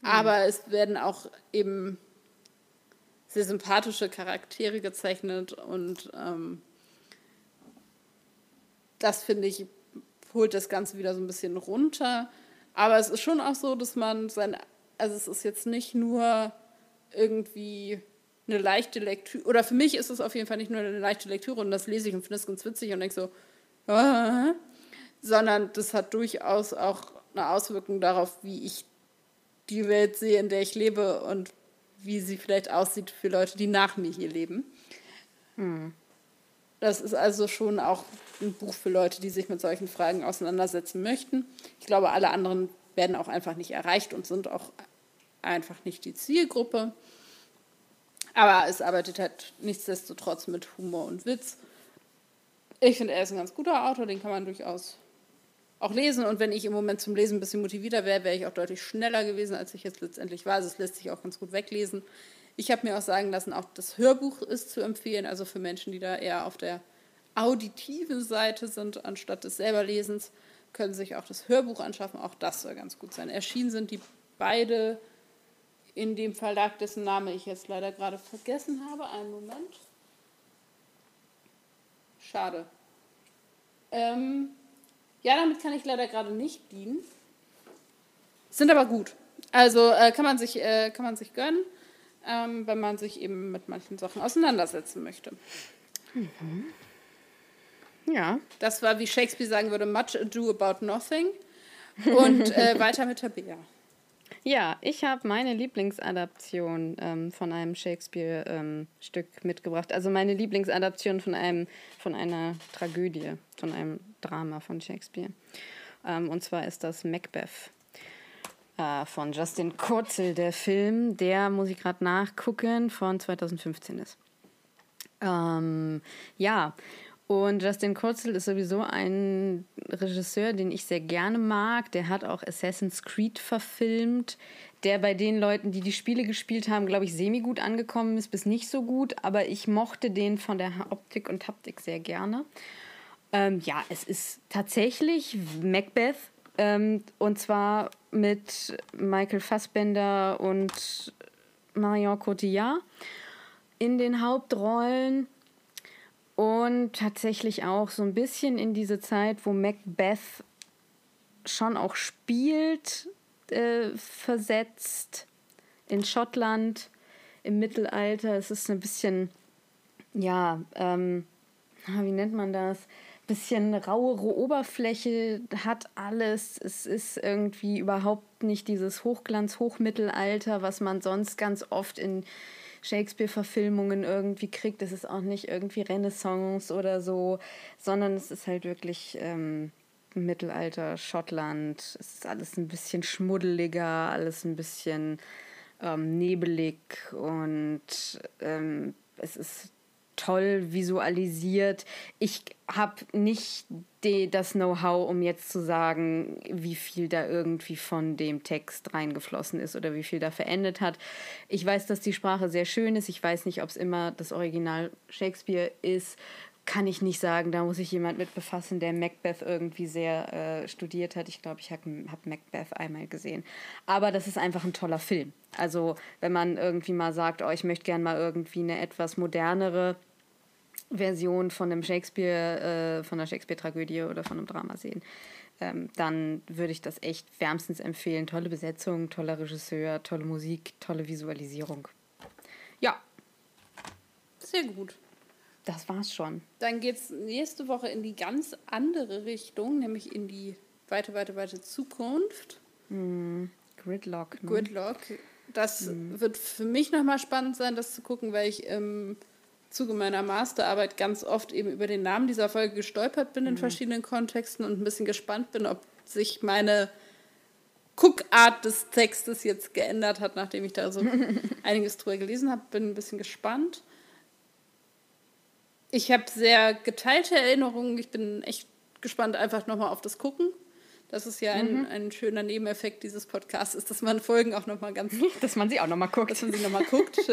Mhm. Aber es werden auch eben sehr sympathische Charaktere gezeichnet und ähm, das finde ich holt das Ganze wieder so ein bisschen runter. Aber es ist schon auch so, dass man sein, also es ist jetzt nicht nur irgendwie eine leichte Lektüre, oder für mich ist es auf jeden Fall nicht nur eine leichte Lektüre und das lese ich und finde es ganz witzig und denke so, ah, sondern das hat durchaus auch eine Auswirkung darauf, wie ich die Welt sehe, in der ich lebe und wie sie vielleicht aussieht für Leute, die nach mir hier leben. Hm. Das ist also schon auch ein Buch für Leute, die sich mit solchen Fragen auseinandersetzen möchten. Ich glaube, alle anderen werden auch einfach nicht erreicht und sind auch einfach nicht die Zielgruppe. Aber es arbeitet halt nichtsdestotrotz mit Humor und Witz. Ich finde, er ist ein ganz guter Autor, den kann man durchaus auch lesen. Und wenn ich im Moment zum Lesen ein bisschen motivierter wäre, wäre ich auch deutlich schneller gewesen, als ich jetzt letztendlich war. Also es lässt sich auch ganz gut weglesen. Ich habe mir auch sagen lassen, auch das Hörbuch ist zu empfehlen, also für Menschen, die da eher auf der auditiven Seite sind, anstatt des Selberlesens, können sich auch das Hörbuch anschaffen. Auch das soll ganz gut sein. Erschienen sind die beide in dem Verlag, dessen Name ich jetzt leider gerade vergessen habe. Einen Moment. Schade. Ähm, ja, damit kann ich leider gerade nicht dienen. Sind aber gut. Also äh, kann, man sich, äh, kann man sich gönnen ähm, wenn man sich eben mit manchen Sachen auseinandersetzen möchte. Mhm. Ja. Das war, wie Shakespeare sagen würde, much ado about nothing. Und äh, weiter mit Tabea. Ja, ich habe meine Lieblingsadaption ähm, von einem Shakespeare-Stück ähm, mitgebracht. Also meine Lieblingsadaption von, einem, von einer Tragödie, von einem Drama von Shakespeare. Ähm, und zwar ist das Macbeth äh, von Justin Kurzel, der Film, der, muss ich gerade nachgucken, von 2015 ist. Ähm, ja, und Justin Kurzel ist sowieso ein Regisseur, den ich sehr gerne mag. Der hat auch Assassin's Creed verfilmt, der bei den Leuten, die die Spiele gespielt haben, glaube ich, semi-gut angekommen ist, bis nicht so gut. Aber ich mochte den von der Optik und Haptik sehr gerne. Ähm, ja, es ist tatsächlich Macbeth ähm, und zwar mit Michael Fassbender und Marion Cotillard in den Hauptrollen. Und tatsächlich auch so ein bisschen in diese Zeit, wo Macbeth schon auch spielt, äh, versetzt in Schottland im Mittelalter. Es ist ein bisschen, ja, ähm, wie nennt man das? bisschen rauere Oberfläche hat alles. Es ist irgendwie überhaupt nicht dieses Hochglanz-Hochmittelalter, was man sonst ganz oft in Shakespeare-Verfilmungen irgendwie kriegt. Es ist auch nicht irgendwie Renaissance oder so, sondern es ist halt wirklich ähm, Mittelalter, Schottland. Es ist alles ein bisschen schmuddeliger, alles ein bisschen ähm, nebelig und ähm, es ist toll visualisiert. Ich habe nicht die, das Know-how, um jetzt zu sagen, wie viel da irgendwie von dem Text reingeflossen ist oder wie viel da verändert hat. Ich weiß, dass die Sprache sehr schön ist. Ich weiß nicht, ob es immer das Original Shakespeare ist. Kann ich nicht sagen. Da muss sich jemand mit befassen, der Macbeth irgendwie sehr äh, studiert hat. Ich glaube, ich habe hab Macbeth einmal gesehen. Aber das ist einfach ein toller Film. Also, wenn man irgendwie mal sagt, oh, ich möchte gerne mal irgendwie eine etwas modernere Version von einem Shakespeare, äh, von einer Shakespeare-Tragödie oder von einem Drama sehen, ähm, dann würde ich das echt wärmstens empfehlen. Tolle Besetzung, toller Regisseur, tolle Musik, tolle Visualisierung. Ja. Sehr gut. Das war's schon. Dann geht's nächste Woche in die ganz andere Richtung, nämlich in die weite, weite, weite Zukunft. Mm, Gridlock. Ne? Gridlock. Das mm. wird für mich nochmal spannend sein, das zu gucken, weil ich im Zuge meiner Masterarbeit ganz oft eben über den Namen dieser Folge gestolpert bin in mhm. verschiedenen Kontexten und ein bisschen gespannt bin, ob sich meine Guckart des Textes jetzt geändert hat, nachdem ich da so einiges drüber gelesen habe. Bin ein bisschen gespannt. Ich habe sehr geteilte Erinnerungen. Ich bin echt gespannt einfach nochmal auf das Gucken. Das ist ja ein, mhm. ein schöner Nebeneffekt dieses Podcasts, ist, dass man Folgen auch nochmal ganz. dass man sie auch nochmal guckt. Dass man sie nochmal guckt.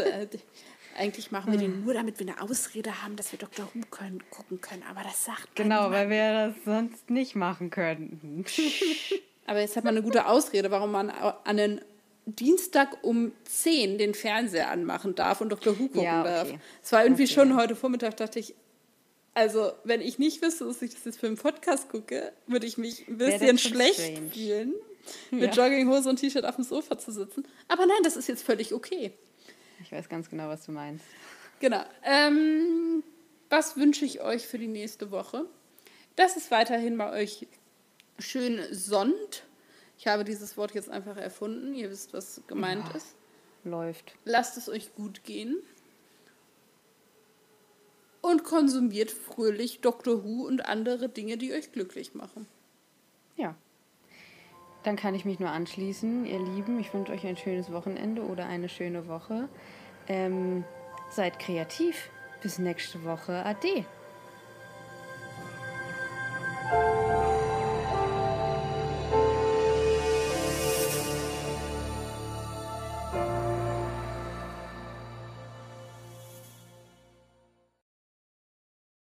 Eigentlich machen wir den hm. nur, damit wir eine Ausrede haben, dass wir Dr. Who können, gucken können. Aber das sagt Genau, weil wir das sonst nicht machen könnten. Aber jetzt hat man eine gute Ausrede, warum man an einen Dienstag um 10 den Fernseher anmachen darf und Dr. Who gucken ja, okay. darf. Es war irgendwie okay. schon heute Vormittag, dachte ich, also wenn ich nicht wüsste, dass ich das jetzt für einen Podcast gucke, würde ich mich ein bisschen schlecht strange. fühlen, mit ja. Jogginghose und T-Shirt auf dem Sofa zu sitzen. Aber nein, das ist jetzt völlig okay. Ich weiß ganz genau, was du meinst. Genau. Ähm, was wünsche ich euch für die nächste Woche? Dass es weiterhin bei euch schön sonnt. Ich habe dieses Wort jetzt einfach erfunden. Ihr wisst, was gemeint ja, ist. Läuft. Lasst es euch gut gehen. Und konsumiert fröhlich Dr. Who und andere Dinge, die euch glücklich machen. Ja. Dann kann ich mich nur anschließen, ihr Lieben. Ich wünsche euch ein schönes Wochenende oder eine schöne Woche. Ähm, seid kreativ. Bis nächste Woche. Ade.